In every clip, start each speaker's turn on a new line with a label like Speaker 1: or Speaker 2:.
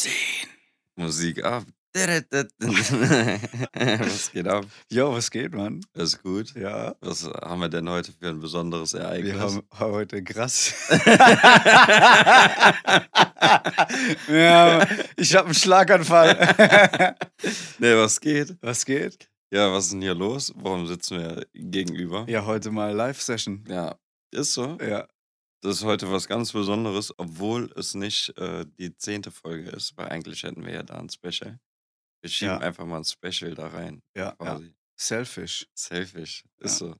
Speaker 1: Benzin.
Speaker 2: Musik ab. was geht ab?
Speaker 1: Jo, was geht, Mann?
Speaker 2: Ist gut.
Speaker 1: Ja.
Speaker 2: Was haben wir denn heute für ein besonderes Ereignis?
Speaker 1: Wir haben heute krass. ja, ich habe einen Schlaganfall.
Speaker 2: nee, was geht?
Speaker 1: Was geht?
Speaker 2: Ja, was ist denn hier los? Warum sitzen wir gegenüber?
Speaker 1: Ja, heute mal Live-Session.
Speaker 2: Ja, ist so.
Speaker 1: Ja.
Speaker 2: Das ist heute was ganz Besonderes, obwohl es nicht äh, die zehnte Folge ist, weil eigentlich hätten wir ja da ein Special. Wir schieben
Speaker 1: Ja.
Speaker 2: einfach mal ein Special da rein.
Speaker 1: Ja, ja.
Speaker 2: Quasi.
Speaker 1: Selfish.
Speaker 2: Selfish. Ist
Speaker 1: Ja.
Speaker 2: so.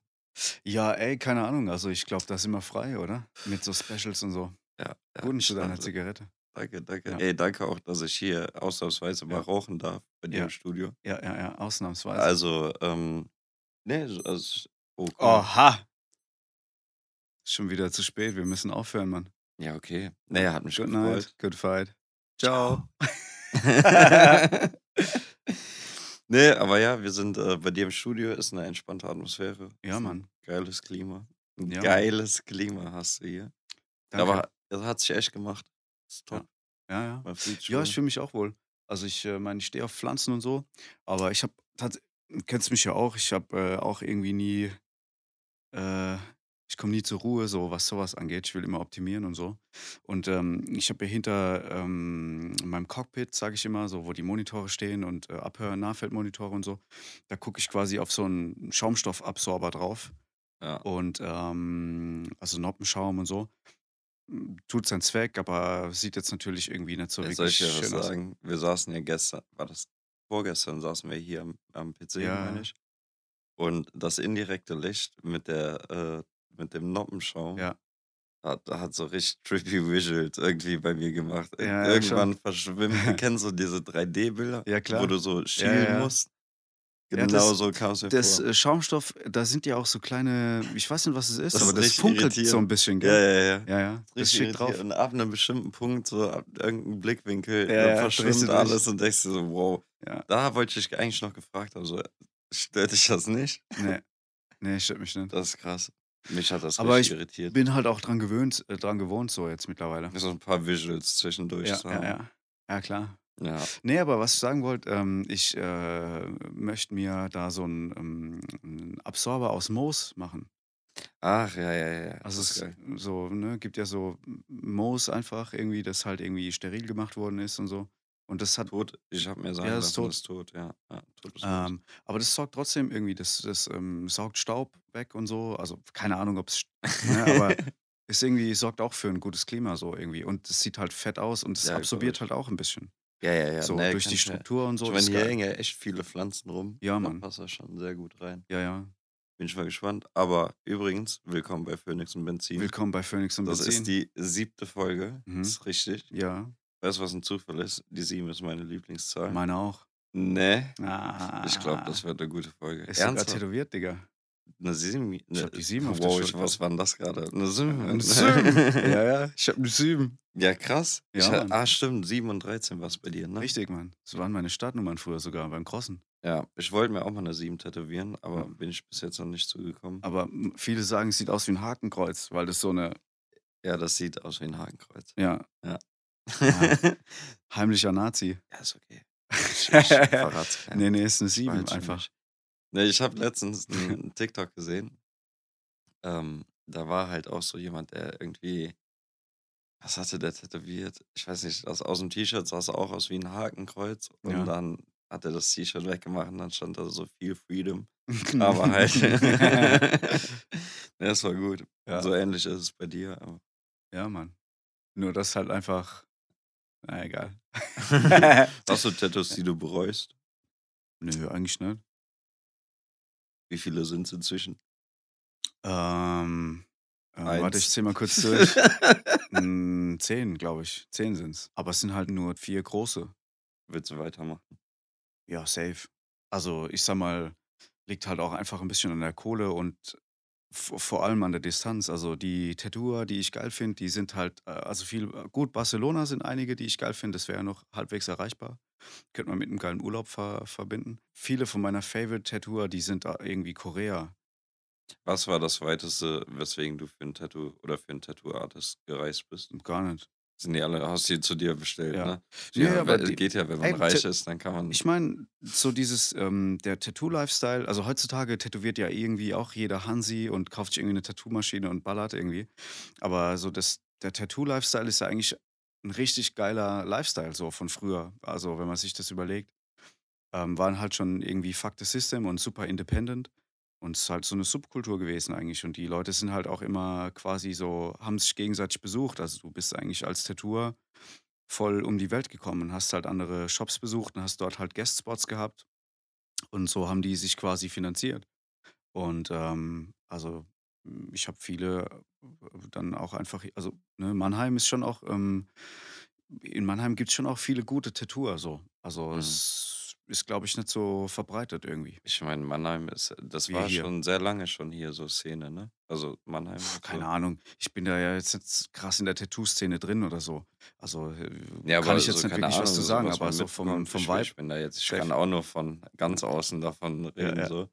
Speaker 1: Ja, ey, keine Ahnung. Also ich glaube, da sind wir frei, oder? Mit so Specials und so.
Speaker 2: Ja, ja,
Speaker 1: Guten zu deiner. Zigarette.
Speaker 2: Danke, danke.
Speaker 1: Ja.
Speaker 2: Ey, danke auch, dass ich hier ausnahmsweise mal
Speaker 1: Ja.
Speaker 2: rauchen darf bei dir
Speaker 1: Ja.
Speaker 2: im Studio.
Speaker 1: Ja, ja, ja, ausnahmsweise.
Speaker 2: Also, ähm, nee, so- also, oh.
Speaker 1: Oha! Schon wieder zu spät. Wir müssen aufhören, Mann.
Speaker 2: Ja, okay. Naja, hat mich
Speaker 1: Good
Speaker 2: gefreut.
Speaker 1: night. Good fight. Ciao.
Speaker 2: nee, aber ja, wir sind äh, bei dir im Studio, ist eine entspannte Atmosphäre.
Speaker 1: Ja, Mann.
Speaker 2: Geiles Klima. Ein
Speaker 1: Ja,
Speaker 2: geiles Klima hast du hier.
Speaker 1: Danke.
Speaker 2: Aber das hat sich echt gemacht. Ist top.
Speaker 1: ja, ja. Ja,
Speaker 2: wohl.
Speaker 1: ich fühle mich auch wohl. Also ich äh, meine, ich stehe auf Pflanzen und so, aber ich habe kennst mich ja auch, ich habe äh, auch irgendwie nie äh, ich komme nie zur Ruhe, so was sowas angeht. Ich will immer optimieren und so. Und ähm, ich habe hier hinter ähm, meinem Cockpit, sage ich immer, so wo die Monitore stehen und äh, Abhör- Nahfeldmonitore und so, da gucke ich quasi auf so einen Schaumstoffabsorber drauf
Speaker 2: ja.
Speaker 1: und ähm, also Noppenschaum und so. Tut seinen Zweck, aber sieht jetzt natürlich irgendwie nicht so
Speaker 2: Jetzt soll
Speaker 1: wirklich
Speaker 2: ich dir was
Speaker 1: aus.
Speaker 2: sagen? Wir saßen ja gestern, war das vorgestern, saßen wir hier am, am PC,
Speaker 1: Ja.
Speaker 2: meine ich. Und das indirekte Licht mit der, äh, mit dem Noppenschaum
Speaker 1: Ja.
Speaker 2: hat, hat so richtig trippy Visuals irgendwie bei mir gemacht.
Speaker 1: Ja, ja,
Speaker 2: Irgendwann verschwimmen, kennst du diese 3D-Bilder?
Speaker 1: Ja, klar.
Speaker 2: Wo du so schielen
Speaker 1: ja.
Speaker 2: musst.
Speaker 1: Ja,
Speaker 2: Genau
Speaker 1: das-
Speaker 2: so kam es mir
Speaker 1: Das
Speaker 2: vor.
Speaker 1: äh, Schaumstoff, da sind ja auch so kleine, ich weiß nicht, was es ist,
Speaker 2: Das
Speaker 1: aber
Speaker 2: ist
Speaker 1: das funkelt so ein bisschen,
Speaker 2: Ja,
Speaker 1: gell?
Speaker 2: ja, ja.
Speaker 1: Ja, ja, das
Speaker 2: Richtig
Speaker 1: steht drauf.
Speaker 2: Und ab einem bestimmten Punkt, so ab irgendeinem Blickwinkel,
Speaker 1: Ja, ja,
Speaker 2: verschwimmt alles und denkst dir so, wow.
Speaker 1: Ja.
Speaker 2: Da wollte ich dich eigentlich noch gefragt haben, so, stört dich das nicht?
Speaker 1: Nee, nee, stört mich nicht.
Speaker 2: Das ist krass. Mich hat das
Speaker 1: Aber ich
Speaker 2: irritiert.
Speaker 1: Bin halt auch dran gewöhnt, äh, dran gewohnt so jetzt mittlerweile.
Speaker 2: So ein paar Visuals zwischendurch
Speaker 1: Ja, ja, ja. Ja, klar.
Speaker 2: Ja.
Speaker 1: Nee, aber was ich sagen wollte, ähm, ich äh, möchte mir da so einen, ähm, einen Absorber aus Moos machen.
Speaker 2: Ach, ja, ja, ja.
Speaker 1: Also es
Speaker 2: ist
Speaker 1: so, ne, gibt ja so Moos einfach irgendwie, das halt irgendwie steril gemacht worden ist und so. Und das hat
Speaker 2: Tot, ich habe mir sagen
Speaker 1: Ja,
Speaker 2: lassen,
Speaker 1: ist tot.
Speaker 2: das ist tot, ja. ja tot ist tot.
Speaker 1: Ähm, aber das sorgt trotzdem irgendwie, das, das ähm, saugt Staub weg und so. Also keine Ahnung, ob es, ne, aber ist irgendwie, sorgt auch für ein gutes Klima so irgendwie. Und es sieht halt fett aus und es
Speaker 2: Ja,
Speaker 1: absorbiert halt auch ein bisschen.
Speaker 2: ja, ja, ja.
Speaker 1: so
Speaker 2: nee,
Speaker 1: durch
Speaker 2: kann
Speaker 1: die Struktur und so.
Speaker 2: Ich meine, hier
Speaker 1: geil.
Speaker 2: hängen ja echt viele Pflanzen rum.
Speaker 1: Ja,
Speaker 2: Da
Speaker 1: Mann.
Speaker 2: passt das schon sehr gut rein.
Speaker 1: Ja, ja.
Speaker 2: Bin ich mal gespannt. Aber übrigens, willkommen bei Phoenix und Benzin.
Speaker 1: Willkommen bei Phoenix und
Speaker 2: Das
Speaker 1: Benzin.
Speaker 2: ist die siebte Folge.
Speaker 1: Mhm.
Speaker 2: Das ist richtig.
Speaker 1: ja,
Speaker 2: Weißt du, was ein Zufall ist? Die sieben ist meine Lieblingszahl.
Speaker 1: meine auch.
Speaker 2: Nee,
Speaker 1: Ah,
Speaker 2: ich glaube, das wird eine gute Folge.
Speaker 1: Ist sogar tätowiert, Digga.
Speaker 2: Eine sieben.
Speaker 1: Ich
Speaker 2: ne-
Speaker 1: hab die sieben auf der
Speaker 2: wow, ich, was war denn das gerade? Eine sieben.
Speaker 1: Eine Sieben. ja, ja, ich habe eine Sieben.
Speaker 2: Ja, krass.
Speaker 1: Ja,
Speaker 2: ich, ha-
Speaker 1: Mann.
Speaker 2: ah, stimmt. Sieben und 13 war es bei dir, ne?
Speaker 1: Richtig, Mann. Das waren meine Startnummern früher sogar beim Crossen.
Speaker 2: Ja, ich wollte mir auch mal eine sieben tätowieren, aber
Speaker 1: Ja.
Speaker 2: bin ich bis jetzt noch nicht zugekommen.
Speaker 1: Aber viele sagen, es sieht aus wie ein Hakenkreuz, weil das so eine,
Speaker 2: Ja, das sieht aus wie ein Hakenkreuz.
Speaker 1: ja,
Speaker 2: Ja.
Speaker 1: Ja. heimlicher Nazi.
Speaker 2: ja, ist okay. Ich, ich verrat's.
Speaker 1: Nee, nee, ist eine
Speaker 2: Ich
Speaker 1: 7
Speaker 2: behalte schon
Speaker 1: einfach.
Speaker 2: nicht. Nee, ich habe letztens einen TikTok gesehen. Ähm, da war halt auch so jemand, der irgendwie. Was hatte der tätowiert? Ich weiß nicht, das aus dem T-Shirt sah es auch aus wie ein Hakenkreuz. Und
Speaker 1: Ja.
Speaker 2: dann hat er das T-Shirt weggemacht und dann stand da so viel Freedom. Aber halt. ja, das war gut.
Speaker 1: Ja.
Speaker 2: So ähnlich ist es bei dir. Aber
Speaker 1: ja, Mann. Nur das halt einfach, na egal.
Speaker 2: hast du Tattoos, die du bereust?
Speaker 1: Nö, eigentlich nicht.
Speaker 2: Wie viele sind es inzwischen?
Speaker 1: Ähm, äh, warte, ich zähl mal kurz durch. Mm, Zehn, glaube ich. Zehn sind's. Aber es sind halt nur vier große.
Speaker 2: Willst du weitermachen?
Speaker 1: Ja, safe. Also ich sag mal, liegt halt auch einfach ein bisschen an der Kohle und vor allem an der Distanz. Also die Tattooer, die ich geil finde, die sind halt, äh, also viel, gut, Barcelona sind einige, die ich geil finde, das wäre ja noch halbwegs erreichbar. Könnte man mit einem geilen Urlaub ver verbinden. Viele von meiner Favorite-Tattooer, die sind da irgendwie Korea.
Speaker 2: Was war das weiteste, weswegen du für ein Tattoo oder für einen Tattoo-Artist gereist bist?
Speaker 1: Gar nicht.
Speaker 2: Sind die alle, hast die zu dir bestellt,
Speaker 1: Ja.
Speaker 2: ne?
Speaker 1: Ne,
Speaker 2: Ja,
Speaker 1: aber die
Speaker 2: geht ja, wenn man
Speaker 1: ey,
Speaker 2: reich ist, dann kann man
Speaker 1: ich meine, so dieses, ähm der Tattoo-Lifestyle also, heutzutage tätowiert ja irgendwie auch jeder Hansi und kauft sich irgendwie 'ne Tattoo-Maschine und ballert irgendwie. Aber so das der Tattoo-Lifestyle ist ja eigentlich 'n richtig geiler Lifestyle so von früher. Also, wenn man sich das überlegt, ähm, waren halt schon irgendwie Fuck the System und super independent und es ist halt so 'ne Subkultur gewesen eigentlich und die Leute sind halt auch immer quasi so haben sich gegenseitig besucht. Also, du bist eigentlich als Tattooer voll um die Welt gekommen und hast halt andere Shops besucht und hast dort halt Guest-Spots gehabt und so haben die sich quasi finanziert. Und, ähm, also, hm, ich habe viele, äh, dann auch einfach also, ne, Mannheim ist schon auch, ähm in Mannheim gibt's schon auch viele gute Tattooer so. Also,
Speaker 2: Mhm.
Speaker 1: es ist, glaube ich, nicht so verbreitet irgendwie.
Speaker 2: Ich meine, Mannheim ist das
Speaker 1: Wie
Speaker 2: war
Speaker 1: hier.
Speaker 2: schon sehr lange schon hier so Szene, ne? Also, Mannheim
Speaker 1: Puh, keine
Speaker 2: so.
Speaker 1: Ahnung. Ich bin da ja jetzt nicht krass in der Tattoo-Szene drin oder so. Also, äh,
Speaker 2: Ja,
Speaker 1: kann ich jetzt
Speaker 2: so,
Speaker 1: nicht wirklich was
Speaker 2: Ahnung,
Speaker 1: zu
Speaker 2: so
Speaker 1: sagen,
Speaker 2: was
Speaker 1: aber so vom vom
Speaker 2: Ich
Speaker 1: Vibe
Speaker 2: ich bin da jetzt ich kann auch nur von ganz außen davon
Speaker 1: Ja,
Speaker 2: reden
Speaker 1: ja.
Speaker 2: so.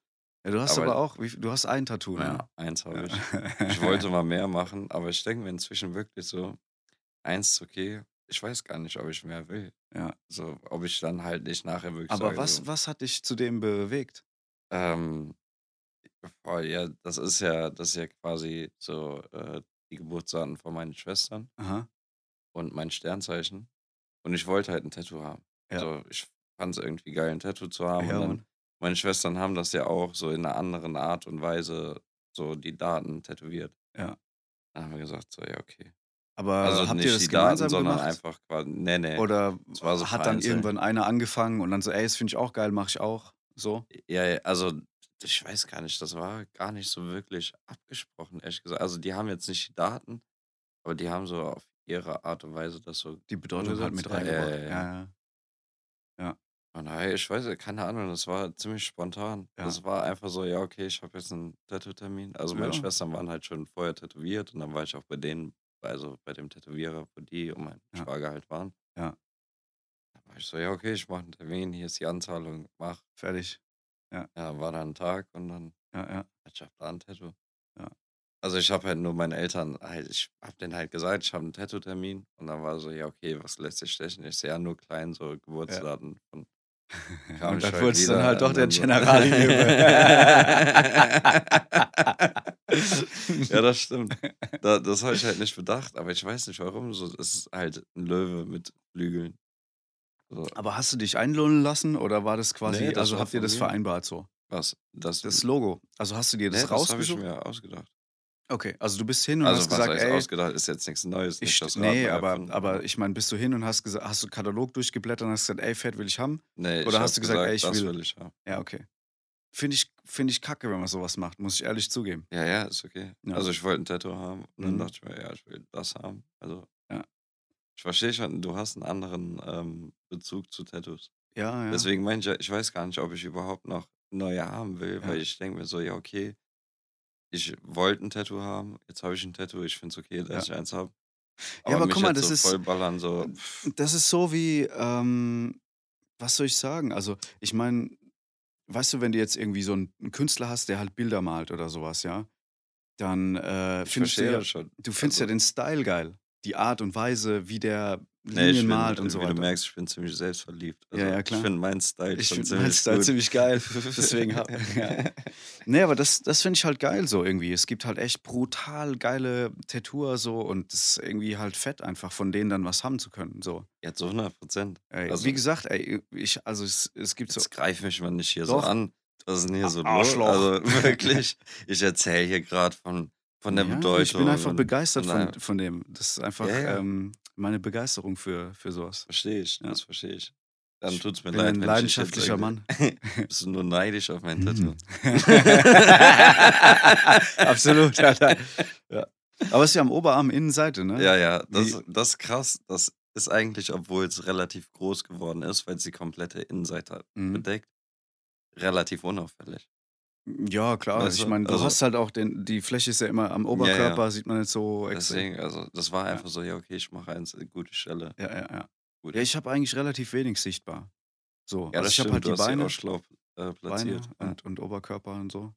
Speaker 1: Ja, du hast
Speaker 2: Aber
Speaker 1: aber auch wie du hast ein Tattoo, ne?
Speaker 2: ja, eins habe ich.
Speaker 1: Ja.
Speaker 2: Ich wollte mal mehr machen, aber ich denke mir inzwischen wirklich so, eins okay. Ich weiß gar nicht, ob ich mehr will.
Speaker 1: Ja.
Speaker 2: So, ob ich dann halt nicht nachher wirklich
Speaker 1: Aber
Speaker 2: sage
Speaker 1: was
Speaker 2: so
Speaker 1: was hat dich zu dem bewegt?
Speaker 2: Ähm, boah, ja, das ist ja das ist ja quasi so, äh, die Geburtsdaten von meinen Schwestern
Speaker 1: Aha.
Speaker 2: und mein Sternzeichen. Und ich wollte halt 'n Tattoo haben.
Speaker 1: Ja.
Speaker 2: So, ich fand's irgendwie geil, 'n Tattoo zu haben.
Speaker 1: Ja,
Speaker 2: Und dann meine Schwestern haben das ja auch so in 'ner anderen Art und Weise so die Daten tätowiert.
Speaker 1: Ja.
Speaker 2: Dann haben wir gesagt so: „Ja, okay.“
Speaker 1: Aber
Speaker 2: Also,
Speaker 1: habt ihr das
Speaker 2: die Daten,
Speaker 1: gemeinsam
Speaker 2: sondern
Speaker 1: gemacht?
Speaker 2: einfach qua ne, ne.
Speaker 1: Oder
Speaker 2: so
Speaker 1: hat dann irgendwann einer angefangen und dann so: „Ey, das finde ich auch geil, mache ich auch“, so?
Speaker 2: Ja, also, ich weiß gar nicht, das war gar nicht so wirklich abgesprochen, ehrlich gesagt. Also, die haben jetzt nicht die Daten, aber die haben so auf ihre Art und Weise das so
Speaker 1: Die Bedeutung halt mit
Speaker 2: umgesetzt. Ja, ja,
Speaker 1: reingebracht.
Speaker 2: ja,
Speaker 1: Ja,
Speaker 2: ja.
Speaker 1: ja. Ja.
Speaker 2: Und daher, ich weiß ja, keine Ahnung, das war ziemlich spontan.
Speaker 1: Ja.
Speaker 2: Das war einfach so: „Ja, okay, ich habe jetzt 'n Tattoo-Termin.“ Also, meine. Schwestern waren halt schon vorher tätowiert und dann war ich auch bei denen also, bei dem Tätowierer, wo die und mein
Speaker 1: Ja.
Speaker 2: Schwager halt waren.
Speaker 1: Ja.
Speaker 2: Da war ich so: „Ja, okay, ich mache 'n Termin, hier ist die Anzahlung, mach.“
Speaker 1: Fertig. Ja.
Speaker 2: Ja, war dann 'n Tag und dann
Speaker 1: Ja, ja.
Speaker 2: ich habe da 'n Tattoo.
Speaker 1: Ja.
Speaker 2: Also, ich habe halt nur meinen Eltern halt ich habe denen halt gesagt, ich habe 'n Tattoo-Termin und dann war so: „Ja, okay, was lässt sich stechen?“ Ich so: „Ja, nur klein, so
Speaker 1: Ja.
Speaker 2: Geburtsdaten von“ kam
Speaker 1: Und dann wurdest du dann halt doch der Generali-Junge.
Speaker 2: Ja, das stimmt. Da das habe ich halt nicht bedacht, aber ich weiß nicht warum, so es ist halt 'n Löwe mit Flügeln. So.
Speaker 1: Aber hast du dich einlullen lassen oder war das quasi
Speaker 2: das
Speaker 1: also, habt ihr das
Speaker 2: mir.
Speaker 1: vereinbart so?
Speaker 2: Was? Das
Speaker 1: Das Logo. Also, hast du dir das
Speaker 2: das habe ich
Speaker 1: rausgesucht?
Speaker 2: mir ausgedacht.
Speaker 1: Okay, also, du bist hin und
Speaker 2: Also,
Speaker 1: hast
Speaker 2: was
Speaker 1: gesagt: „Ey“
Speaker 2: ausgedacht? Ist jetzt nix Neues,
Speaker 1: ich
Speaker 2: nicht
Speaker 1: st
Speaker 2: das Rad
Speaker 1: ne,
Speaker 2: neu
Speaker 1: aber aber ich meine, bist du hin und hast gesa hast du Katalog durchgeblättert und hast gesagt: „Ey, fett will ich haben?“
Speaker 2: Ne, ich
Speaker 1: Oder
Speaker 2: habe
Speaker 1: hast du gesagt: „Ey,
Speaker 2: gesagt:
Speaker 1: ich
Speaker 2: „Das
Speaker 1: will“
Speaker 2: will ich haben.“
Speaker 1: Ja, okay. Finde ich finde ich kacke, wenn man so was macht, muss ich ehrlich zugeben.
Speaker 2: Ja, ja, ist okay.
Speaker 1: Ja.
Speaker 2: Also, ich wollte 'n Tattoo haben und dann
Speaker 1: Mhm.
Speaker 2: dachte ich mir: „Ja, ich will das haben.“ Also
Speaker 1: Ja.
Speaker 2: ich verstehe schon, du hast 'n anderen, ähm, Bezug zu Tattoos.
Speaker 1: Ja, ja.
Speaker 2: Deswegen meine ich ja, ich weiß gar nicht, ob ich überhaupt noch neue haben will,
Speaker 1: Ja.
Speaker 2: weil ich denke mir so: „Ja, okay, ich wollte 'n Tattoo haben, jetzt habe ich 'n Tattoo, ich finde es okay, dass
Speaker 1: Ja.
Speaker 2: ich eins habe.“
Speaker 1: Ja, aber guck mal, das
Speaker 2: so
Speaker 1: ist
Speaker 2: vollballern, so
Speaker 1: das ist so wie, ähm was soll ich sagen? Also, ich meine, weißt du, wenn du jetzt irgendwie so 'n 'n Künstler hast, der halt Bilder malt oder so was, ja, dann, äh,
Speaker 2: Ich
Speaker 1: findest du ja
Speaker 2: schon.
Speaker 1: du findest ja
Speaker 2: Also
Speaker 1: den Style geil, die Art und Weise, wie der
Speaker 2: Ne, ich
Speaker 1: Linien
Speaker 2: bin
Speaker 1: malt und so
Speaker 2: wie du
Speaker 1: weiter.
Speaker 2: merkst, ich bin ziemlich selbstverliebt.
Speaker 1: Ja,
Speaker 2: Also,
Speaker 1: ja,
Speaker 2: ich
Speaker 1: klar.
Speaker 2: finde meinen Style
Speaker 1: Ich
Speaker 2: schon
Speaker 1: finde meinen
Speaker 2: ziemlich
Speaker 1: Style
Speaker 2: gut.
Speaker 1: ziemlich geil, deswegen ha ja. Ne, aber das das finde ich halt geil so irgendwie. Es gibt halt echt brutal geile Tattooer so und das ist irgendwie halt fett einfach, von denen dann was haben zu können, so.
Speaker 2: Ja, zu 100 %.
Speaker 1: Ey,
Speaker 2: Also
Speaker 1: wie gesagt, ey, ich also, es es gibt so
Speaker 2: Jetzt greif mich mal nicht hier so
Speaker 1: Doch.
Speaker 2: an. Was ist denn hier so los?
Speaker 1: Arschloch.
Speaker 2: Also, wirklich, ich erzähle hier grad von von der
Speaker 1: Ja,
Speaker 2: Bedeutung
Speaker 1: ich bin einfach
Speaker 2: und
Speaker 1: begeistert
Speaker 2: und
Speaker 1: von von dem. Das ist einfach,
Speaker 2: Ja, ja.
Speaker 1: ähm, meine Begeisterung für für so was.
Speaker 2: Verstehe ich,
Speaker 1: Ja.
Speaker 2: das verstehe ich. Dann
Speaker 1: Ich
Speaker 2: tut's mir
Speaker 1: bin
Speaker 2: leid,
Speaker 1: ein
Speaker 2: ich
Speaker 1: leidenschaftlicher
Speaker 2: irgendwie bist du nur neidisch auf mein Tattoo?
Speaker 1: Mhm. Absolut, Alter. Ja. Aber es ist ja am Oberarm Innenseite, ne?
Speaker 2: Ja, ja, das das ist krass. Das ist eigentlich, obwohl's relativ groß geworden ist, weil's die komplette Innenseite
Speaker 1: Mhm.
Speaker 2: bedeckt, relativ unauffällig.
Speaker 1: Ja, klar.
Speaker 2: Weißt
Speaker 1: Ich
Speaker 2: du?
Speaker 1: meine, du
Speaker 2: Also
Speaker 1: hast halt auch den die Fläche ist ja immer am
Speaker 2: Ja,
Speaker 1: Oberkörper,
Speaker 2: ja.
Speaker 1: sieht man nicht so extrem.
Speaker 2: Deswegen, also, das war
Speaker 1: Ja.
Speaker 2: einfach so: „Ja, okay, ich mache eins, äh, gute Stelle.“
Speaker 1: Ja, ja, ja.
Speaker 2: Gut.
Speaker 1: Ja, ich habe eigentlich relativ wenig sichtbar. So,
Speaker 2: Ja,
Speaker 1: also,
Speaker 2: das
Speaker 1: ich habe halt
Speaker 2: du
Speaker 1: die Beine
Speaker 2: auch schlau, äh,
Speaker 1: Beine.
Speaker 2: Ja.
Speaker 1: und und Oberkörper und so.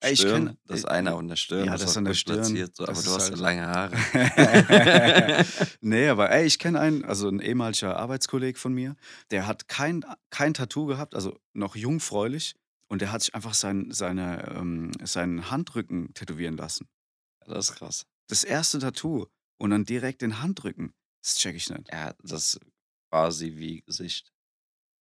Speaker 1: Ey, ich
Speaker 2: Stirn,
Speaker 1: kenn
Speaker 2: das
Speaker 1: äh,
Speaker 2: eine an der Stirn,
Speaker 1: ja,
Speaker 2: das
Speaker 1: das
Speaker 2: ist
Speaker 1: an der Stirn,
Speaker 2: platziert, so, aber du hast ja
Speaker 1: halt
Speaker 2: lange Haare.
Speaker 1: Ne, aber ey, ich kenne einen, also 'n ehemaliger Arbeitskollege von mir, der hat kein kein Tattoo gehabt, also noch jungfräulich und der hat sich einfach sein seine, ähm seinen Handrücken tätowieren lassen.
Speaker 2: Das ist krass.
Speaker 1: Das erste Tattoo und dann direkt den Handrücken. Das checke ich nicht.
Speaker 2: Ja, das quasi wie Gesicht.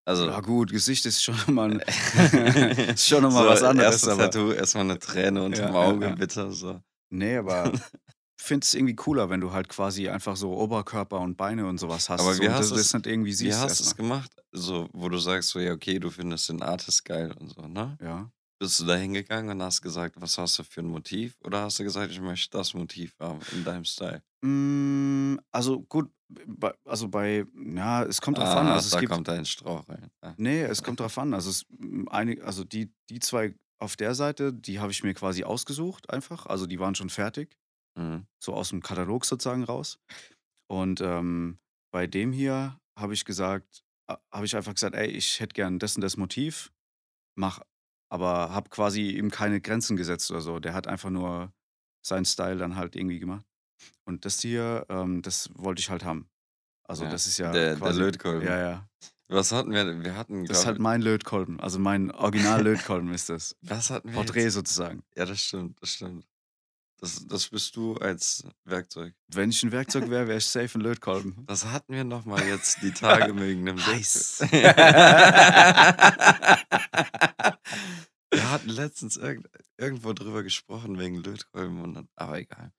Speaker 2: Also
Speaker 1: Ja gut, Gesicht ist schon mal ist schon noch mal
Speaker 2: so,
Speaker 1: was anderes,
Speaker 2: erstes
Speaker 1: aber
Speaker 2: Tattoo, erst mal 'ne Träne unterm
Speaker 1: Ja, ja,
Speaker 2: Auge,
Speaker 1: ja.
Speaker 2: bitte, so.
Speaker 1: Ne, aber finde es irgendwie cooler, wenn du halt quasi einfach so Oberkörper und Beine und so was hast,
Speaker 2: Aber
Speaker 1: so
Speaker 2: wie
Speaker 1: und
Speaker 2: hast
Speaker 1: das
Speaker 2: du's
Speaker 1: das nicht irgendwie
Speaker 2: wie
Speaker 1: siehst
Speaker 2: hast
Speaker 1: erst
Speaker 2: du's
Speaker 1: mal.
Speaker 2: gemacht? So, wo du sagst so: „Ja, okay, du findest den Artist geil“ und so, ne?
Speaker 1: Ja.
Speaker 2: Bist du da hingegangen und hast gesagt: „Was hast du für 'n Motiv?“ Oder hast du gesagt: „Ich möchte das Motiv haben in deinem Style?“
Speaker 1: Hm, also gut, bei also bei ja, es kommt drauf an.
Speaker 2: Ah,
Speaker 1: Also, es
Speaker 2: da
Speaker 1: gibt
Speaker 2: kommt dein Strauch rein. Ja.
Speaker 1: Ne, es kommt drauf an. Also, es hm, einig also die die 2 auf der Seite, die habe ich mir quasi ausgesucht einfach. Also, die waren schon fertig,
Speaker 2: Mhm.
Speaker 1: so aus'm Katalog sozusagen raus. Und, ähm, bei dem hier habe ich gesagt ha habe ich einfach gesagt: „Ey, ich hätte gern das und das Motiv, mach“ aber habe quasi ihm keine Grenzen gesetzt oder so. Der hat einfach nur seinen Style dann halt irgendwie gemacht. Und das hier, ähm, das wollte ich halt haben. Also,
Speaker 2: Ja,
Speaker 1: das ist ja
Speaker 2: der der
Speaker 1: quasi
Speaker 2: Lötkolben.
Speaker 1: ja, ja.
Speaker 2: Was hatten wir? Wir hatten,
Speaker 1: Das ist halt mein Lötkolben. Also, mein Original-Lötkolben ist das.
Speaker 2: Was hatten wir
Speaker 1: Porträt
Speaker 2: jetzt?
Speaker 1: sozusagen.
Speaker 2: Ja, das stimmt, das stimmt. Das das bist du als Werkzeug.
Speaker 1: Wenn ich 'n Werkzeug wäre, wäre ich safe 'n Lötkolben.
Speaker 2: Was hatten wir noch mal jetzt die Tage wegen 'nem
Speaker 1: Heiß.
Speaker 2: Wir hatten letztens irgend irgendwo drüber gesprochen wegen Lötkolben und dann aber egal.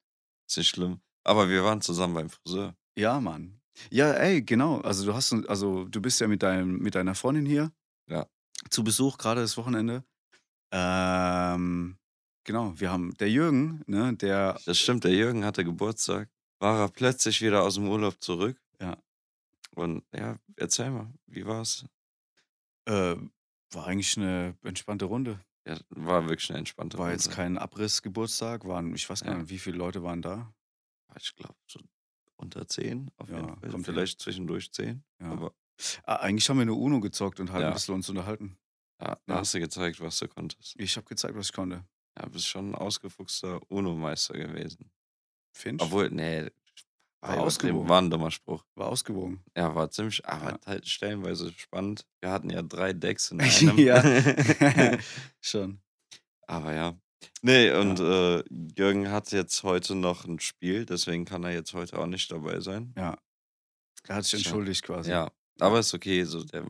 Speaker 2: Ist nicht schlimm. Aber wir waren zusammen beim Friseur.
Speaker 1: Ja, Mann. Ja, ey, genau. Also, du hast also, du bist ja mit deinem mit deiner Freundin hier
Speaker 2: Ja.
Speaker 1: zu Besuch, grade das Wochenende. Ähm, genau, wir haben der Jürgen, ne, der
Speaker 2: Das stimmt, der Jürgen hatte Geburtstag, war er plötzlich wieder aus'm Urlaub zurück.
Speaker 1: Ja.
Speaker 2: Und ja, erzähl mal, wie war's?
Speaker 1: Äh, war eigentlich 'ne entspannte Runde.
Speaker 2: Ja, war wirklich 'ne entspannte
Speaker 1: War jetzt
Speaker 2: Runde.
Speaker 1: kein Abrissgeburtstag, waren ich weiß gar
Speaker 2: Ja.
Speaker 1: nicht, wie viele Leute waren da?
Speaker 2: Ich glaube, so unter 10 auf jeden
Speaker 1: Ja,
Speaker 2: Fall.
Speaker 1: kommt hin.
Speaker 2: Vielleicht zwischendurch 10,
Speaker 1: Ja.
Speaker 2: aber
Speaker 1: Ah, eigentlich haben wir nur UNO gezockt und halt 'n
Speaker 2: Ja.
Speaker 1: bisschen uns unterhalten.
Speaker 2: Ja, da
Speaker 1: Ja.
Speaker 2: hast du gezeigt, was du konntest.
Speaker 1: Ich habe gezeigt, was ich konnte.
Speaker 2: Ja, bist schon 'n ausgefuchster UNO-Meister gewesen.
Speaker 1: Findest?
Speaker 2: Obwohl, ne,
Speaker 1: War ausgewogen.
Speaker 2: war 'n dummer Spruch.
Speaker 1: War ausgewogen.
Speaker 2: Ja, war ziemlich aber
Speaker 1: Ja.
Speaker 2: halt stellenweise spannend. Wir hatten ja 3 Decks in einem.
Speaker 1: Ja. Schon.
Speaker 2: Aber ja. Ne, und,
Speaker 1: Ja.
Speaker 2: äh, Jürgen hat jetzt heute noch 'n Spiel, deswegen kann er jetzt heute auch nicht dabei sein.
Speaker 1: Ja. Er hat sich entschuldigt quasi.
Speaker 2: Ja, aber ist okay, so der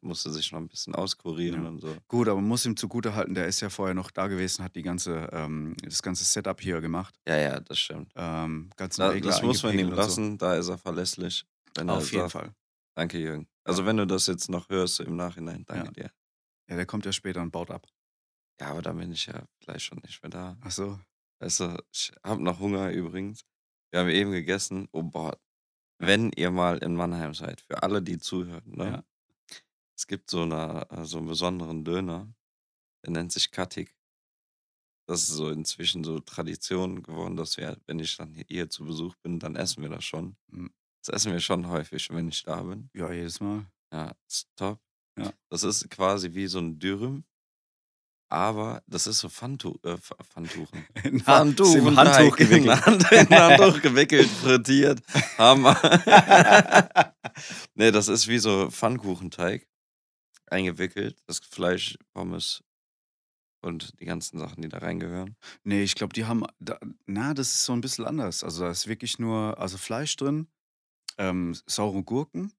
Speaker 2: musste sich noch 'n bisschen auskurieren
Speaker 1: Ja.
Speaker 2: und so.
Speaker 1: Gut, aber man muss ihm zugutehalten, der ist ja vorher noch da gewesen, hat die ganze ähm, das ganze Setup hier gemacht.
Speaker 2: Ja, ja, das stimmt.
Speaker 1: Ähm, ganzen
Speaker 2: Da das muss man ihm
Speaker 1: und so.
Speaker 2: lassen, da ist er verlässlich, wenn er
Speaker 1: Auf jeden
Speaker 2: sagt
Speaker 1: Fall.
Speaker 2: Danke, Jürgen. Also, wenn du das jetzt noch hörst im Nachhinein, danke
Speaker 1: Ja.
Speaker 2: dir.
Speaker 1: Ja, der kommt ja später und baut ab.
Speaker 2: Ja, aber dann bin ich ja gleich schon nicht mehr da.
Speaker 1: Ach so.
Speaker 2: Weißt du, ich habe noch Hunger übrigens. Wir haben eben gegessen. Oh, boah. Wenn ihr mal in Mannheim seid, für alle, die zuhören, ne?
Speaker 1: Ja.
Speaker 2: Es gibt so 'ne äh, so 'n besonderen Döner, der nennt sich Kattik. Das ist so inzwischen so Tradition geworden, dass wir, wenn ich dann hier zu Besuch bin, dann essen wir das schon.
Speaker 1: Mhm.
Speaker 2: Das essen wir schon häufig, wenn ich da bin.
Speaker 1: Ja, jedes Mal.
Speaker 2: Ja, ist top.
Speaker 1: Ja.
Speaker 2: Das ist quasi wie so 'n Dürüm, aber das ist so Pfanntu äh, Pf Pfannkuchen.
Speaker 1: In ist im Handtuch gewickelt.
Speaker 2: In Handtuch gewickelt, frittiert, Hammer. Ne, das ist wie so Pfannkuchenteig eingewickelt, das Fleisch, Pommes und die ganzen Sachen, die da reingehören.
Speaker 1: Ne, ich glaube, die haben da na, das ist so 'n bisschen anders. Also, da ist wirklich nur also, Fleisch drin, ähm, saure Gurken,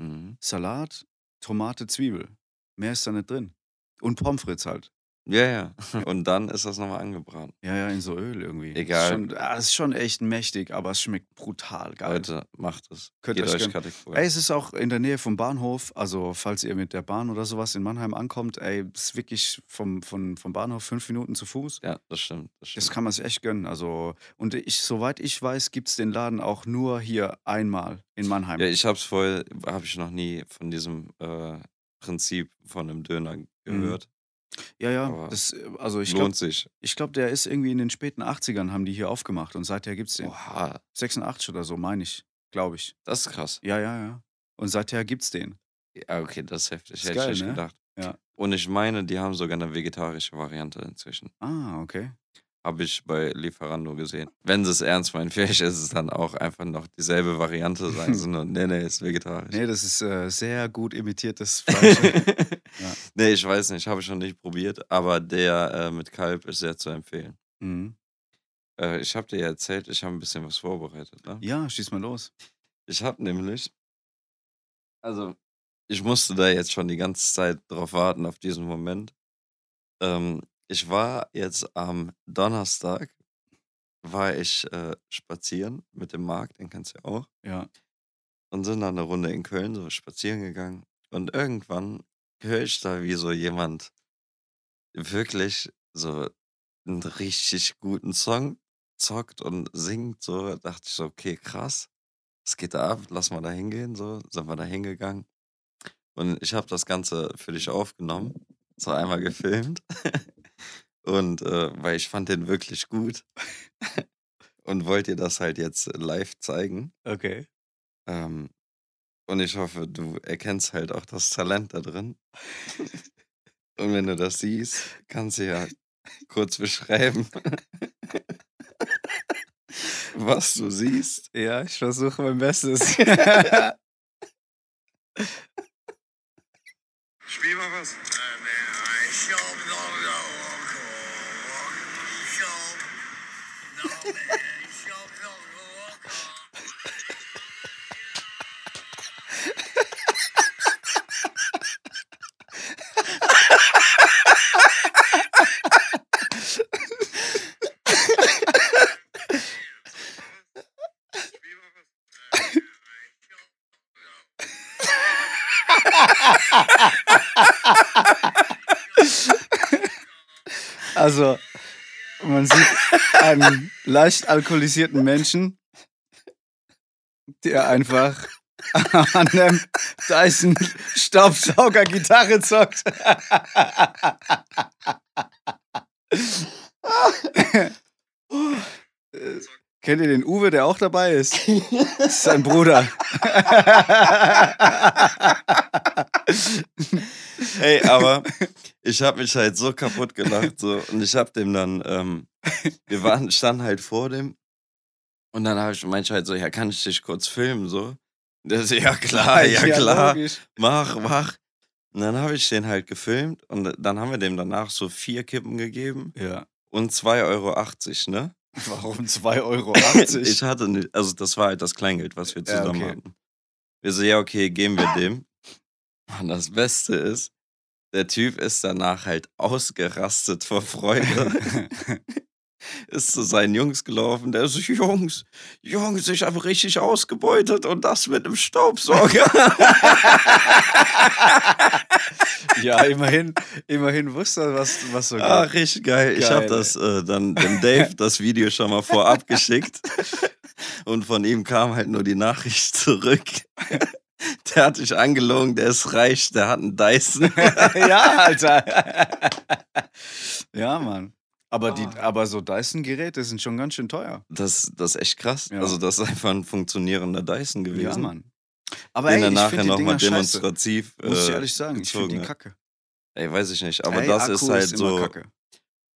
Speaker 2: Mhm.
Speaker 1: Salat, Tomate, Zwiebel. Mehr ist da nicht drin. Und Pommes frites halt.
Speaker 2: Ja, ja. Und dann ist das noch mal angebraten.
Speaker 1: Ja, ja, in so Öl irgendwie. Ist
Speaker 2: Egal.
Speaker 1: schon ah, ist schon echt mächtig, aber es schmeckt brutal geil.
Speaker 2: Leute, macht es.
Speaker 1: Könnt
Speaker 2: Geht
Speaker 1: euch
Speaker 2: euch vor.
Speaker 1: Ey, es ist auch in der Nähe vom Bahnhof. Also, falls ihr mit der Bahn oder so was in Mannheim ankommt, ey, ist wirklich vom von vom Bahnhof 5 Minuten zu Fuß.
Speaker 2: Ja, das stimmt, das
Speaker 1: Das
Speaker 2: stimmt.
Speaker 1: kann man sich echt gönnen. Also und ich soweit ich weiß, gibt's den Laden auch nur hier einmal in Mannheim.
Speaker 2: Ja, ich habe es vorher habe ich noch nie von diesem, äh, Prinzip von 'nem Döner
Speaker 1: Mhm. Ja, ja,
Speaker 2: Aber
Speaker 1: das äh, also, ich glaube
Speaker 2: lohnt sich.
Speaker 1: ich glaube, der ist irgendwie in den späten 80ern haben die hier aufgemacht und seither gibt's den.
Speaker 2: Oha.
Speaker 1: 86 oder so, meine ich, glaube ich.
Speaker 2: Das ist krass.
Speaker 1: Ja, ja, ja. Und seither gibt's den.
Speaker 2: Ja, okay, das ist heftig.
Speaker 1: Ist
Speaker 2: Hätte ich
Speaker 1: geil,
Speaker 2: nicht
Speaker 1: ne?
Speaker 2: gedacht.
Speaker 1: Ja.
Speaker 2: Und ich meine, die haben sogar eine vegetarische Variante inzwischen.
Speaker 1: Ah, okay.
Speaker 2: Habe ich bei Lieferando gesehen. Wenn sie es ernst meinen, vielleicht ist es dann auch einfach noch dieselbe Variante, sagen sie nur, nee, nee, ist vegetarisch.
Speaker 1: Nee, das ist äh, sehr gut imitiertes Fleisch. Ja.
Speaker 2: Nee, ich weiß nicht, habe ich noch nicht probiert, aber der äh, mit Kalb ist sehr zu empfehlen.
Speaker 1: mhm.
Speaker 2: Äh, ich habe dir ja erzählt, ich habe ein bisschen was vorbereitet. Ne?
Speaker 1: Ja, schieß mal los.
Speaker 2: Ich habe nämlich, also ich musste da jetzt schon die ganze Zeit drauf warten, auf diesen Moment. Ähm, ich war jetzt am Donnerstag, war ich äh, spazieren mit dem Markt, den kennst du ja auch,
Speaker 1: Ja.
Speaker 2: und sind dann eine Runde in Köln so spazieren gegangen. Und irgendwann höre ich da, wie so jemand wirklich so einen richtig guten Song zockt und singt. So Da dachte ich so, okay, krass. Was geht da ab? Lass mal da hingehen. So sind wir da hingegangen. Und ich habe das Ganze für dich aufgenommen. So einmal gefilmt. Und äh, weil ich fand den wirklich gut. Und wollte dir das halt jetzt live zeigen.
Speaker 1: Okay.
Speaker 2: Ähm, und ich hoffe, du erkennst halt auch das Talent da drin. Und wenn du das siehst, kannst du ja kurz beschreiben, was du siehst.
Speaker 1: Ja, ich versuche mein Bestes.
Speaker 3: Spiel mal was.
Speaker 1: Also, man sieht einen leicht alkoholisierten Menschen, der einfach an einem Dyson Staubsauger Gitarre zockt. Äh, Kennt ihr den Uwe, der auch dabei ist? Das ist sein Bruder.
Speaker 2: Ey, aber ich habe mich halt so kaputt gelacht. So, und ich habe dem dann, ähm, wir waren, standen halt vor dem. Und dann habe ich meinte halt so, ja, kann ich dich kurz filmen? So. Der so, ja klar, ja, klar.
Speaker 1: logisch.
Speaker 2: mach, mach. Und dann habe ich den halt gefilmt und dann haben wir dem danach so vier Kippen gegeben
Speaker 1: Ja.
Speaker 2: und 2,80 Euro, ne?
Speaker 1: Warum 2,80 Euro?
Speaker 2: ich hatte nicht, also das war halt das Kleingeld, was wir
Speaker 1: Ja,
Speaker 2: zusammen
Speaker 1: okay.
Speaker 2: hatten. Wir so, ja, okay, geben wir dem. Und das Beste ist, der Typ ist danach halt ausgerastet vor Freude. ist zu seinen Jungs gelaufen. Der so, Jungs, Jungs, ich habe richtig ausgebeutet und das mit dem Staubsauger.
Speaker 1: ja, immerhin, immerhin wusste er, was, was so
Speaker 2: Ah,
Speaker 1: geht.
Speaker 2: richtig geil. ich
Speaker 1: Geil,
Speaker 2: habe das äh, dann dem Dave das Video schon mal vorab geschickt. Und von ihm kam halt nur die Nachricht zurück. Der hat dich angelogen, der ist reich, der hat einen Dyson.
Speaker 1: ja, Alter. ja, Mann. Aber, die,
Speaker 2: Ah.
Speaker 1: aber so Dyson-Geräte sind schon ganz schön teuer.
Speaker 2: Das, das ist echt krass.
Speaker 1: Ja.
Speaker 2: Also, das ist einfach ein funktionierender Dyson
Speaker 1: Ja,
Speaker 2: gewesen.
Speaker 1: Mann. Aber
Speaker 2: Den
Speaker 1: ey, ich
Speaker 2: nachher nochmal
Speaker 1: scheiße.
Speaker 2: demonstrativ.
Speaker 1: Muss ich
Speaker 2: äh,
Speaker 1: ehrlich sagen, ich finde
Speaker 2: gezogen
Speaker 1: die kacke.
Speaker 2: Ey, weiß ich nicht. Aber
Speaker 1: ey,
Speaker 2: das
Speaker 1: Akku
Speaker 2: ist halt
Speaker 1: immer
Speaker 2: so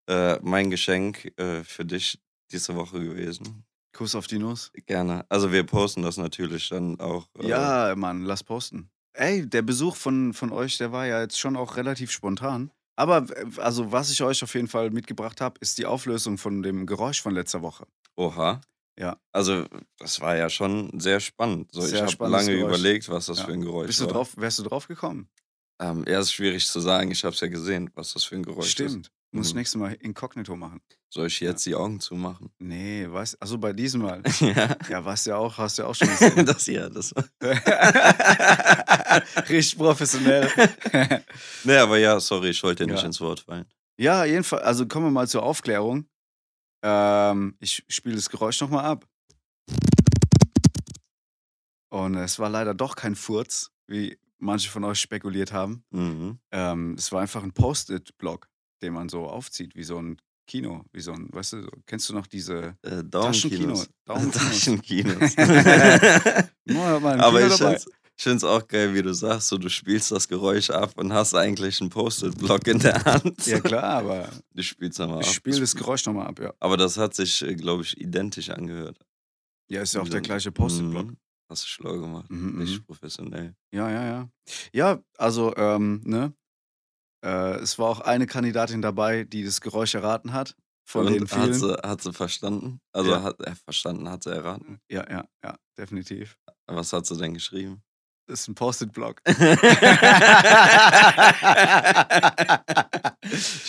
Speaker 2: äh, mein Geschenk äh, für dich diese Woche gewesen.
Speaker 1: Kuss auf die Nuss.
Speaker 2: Gerne. Also, wir posten das natürlich dann auch. Äh,
Speaker 1: Ja, Mann, lass posten. Ey, der Besuch von, von euch, der war ja jetzt schon auch relativ spontan. Aber also, was ich euch auf jeden Fall mitgebracht habe, ist die Auflösung von dem Geräusch von letzter Woche.
Speaker 2: Oha.
Speaker 1: Ja.
Speaker 2: Also, das war ja schon sehr spannend. So,
Speaker 1: Sehr
Speaker 2: ich habe lange
Speaker 1: Geräusch.
Speaker 2: überlegt, was das
Speaker 1: Ja.
Speaker 2: für ein Geräusch
Speaker 1: Bist du
Speaker 2: war.
Speaker 1: drauf, wärst du drauf gekommen?
Speaker 2: Ähm, ja, ist schwierig zu sagen. Ich habe es ja gesehen, was das für ein Geräusch ist.
Speaker 1: Stimmt. Muss ich
Speaker 2: Mhm.
Speaker 1: nächstes Mal inkognito machen.
Speaker 2: Soll ich jetzt die Augen zumachen?
Speaker 1: Nee, was? Also bei diesem Mal.
Speaker 2: ja.
Speaker 1: Ja, was ja auch, hast du ja auch schon gesehen.
Speaker 2: das hier, das war.
Speaker 1: Richtig professionell.
Speaker 2: Nee, aber ja, sorry, ich wollte dir nicht
Speaker 1: Ja.
Speaker 2: ins Wort fallen.
Speaker 1: ja, jedenfalls, also kommen wir mal zur Aufklärung. Ähm, ich spiele das Geräusch nochmal ab. Und es war leider doch kein Furz, wie manche von euch spekuliert haben.
Speaker 2: Mhm.
Speaker 1: Ähm, es war einfach ein Post-it-Block, den man so aufzieht, wie so ein Kino, wie so ein, weißt du, kennst du noch diese
Speaker 2: Äh,
Speaker 1: Taschenkino?
Speaker 2: Taschenkinos. Aber ich schätze, Ich finde es auch geil, wie du sagst, so du spielst das Geräusch ab und hast eigentlich einen Post-it-Block in der Hand.
Speaker 1: Ja, klar, aber
Speaker 2: Du spielst nochmal ab.
Speaker 1: ich spiele das Geräusch nochmal ab, ja.
Speaker 2: Aber das hat sich, glaube ich, identisch angehört.
Speaker 1: Ja, ist ja auch der gleiche Post-it-Block.
Speaker 2: Mhm. Hast du schlau gemacht.
Speaker 1: Mhm,
Speaker 2: Richtig
Speaker 1: mhm.
Speaker 2: professionell.
Speaker 1: Ja, ja, ja. Ja, also, ähm, ne? Äh, es war auch eine Kandidatin dabei, die das Geräusch erraten hat. Von
Speaker 2: und
Speaker 1: den
Speaker 2: hat
Speaker 1: vielen.
Speaker 2: sie, hat sie verstanden? Also
Speaker 1: Ja.
Speaker 2: hat er verstanden, hat sie erraten.
Speaker 1: Ja, ja, ja, definitiv.
Speaker 2: Was hat sie denn geschrieben?
Speaker 1: Das ist ein Post-it-Block.
Speaker 2: ich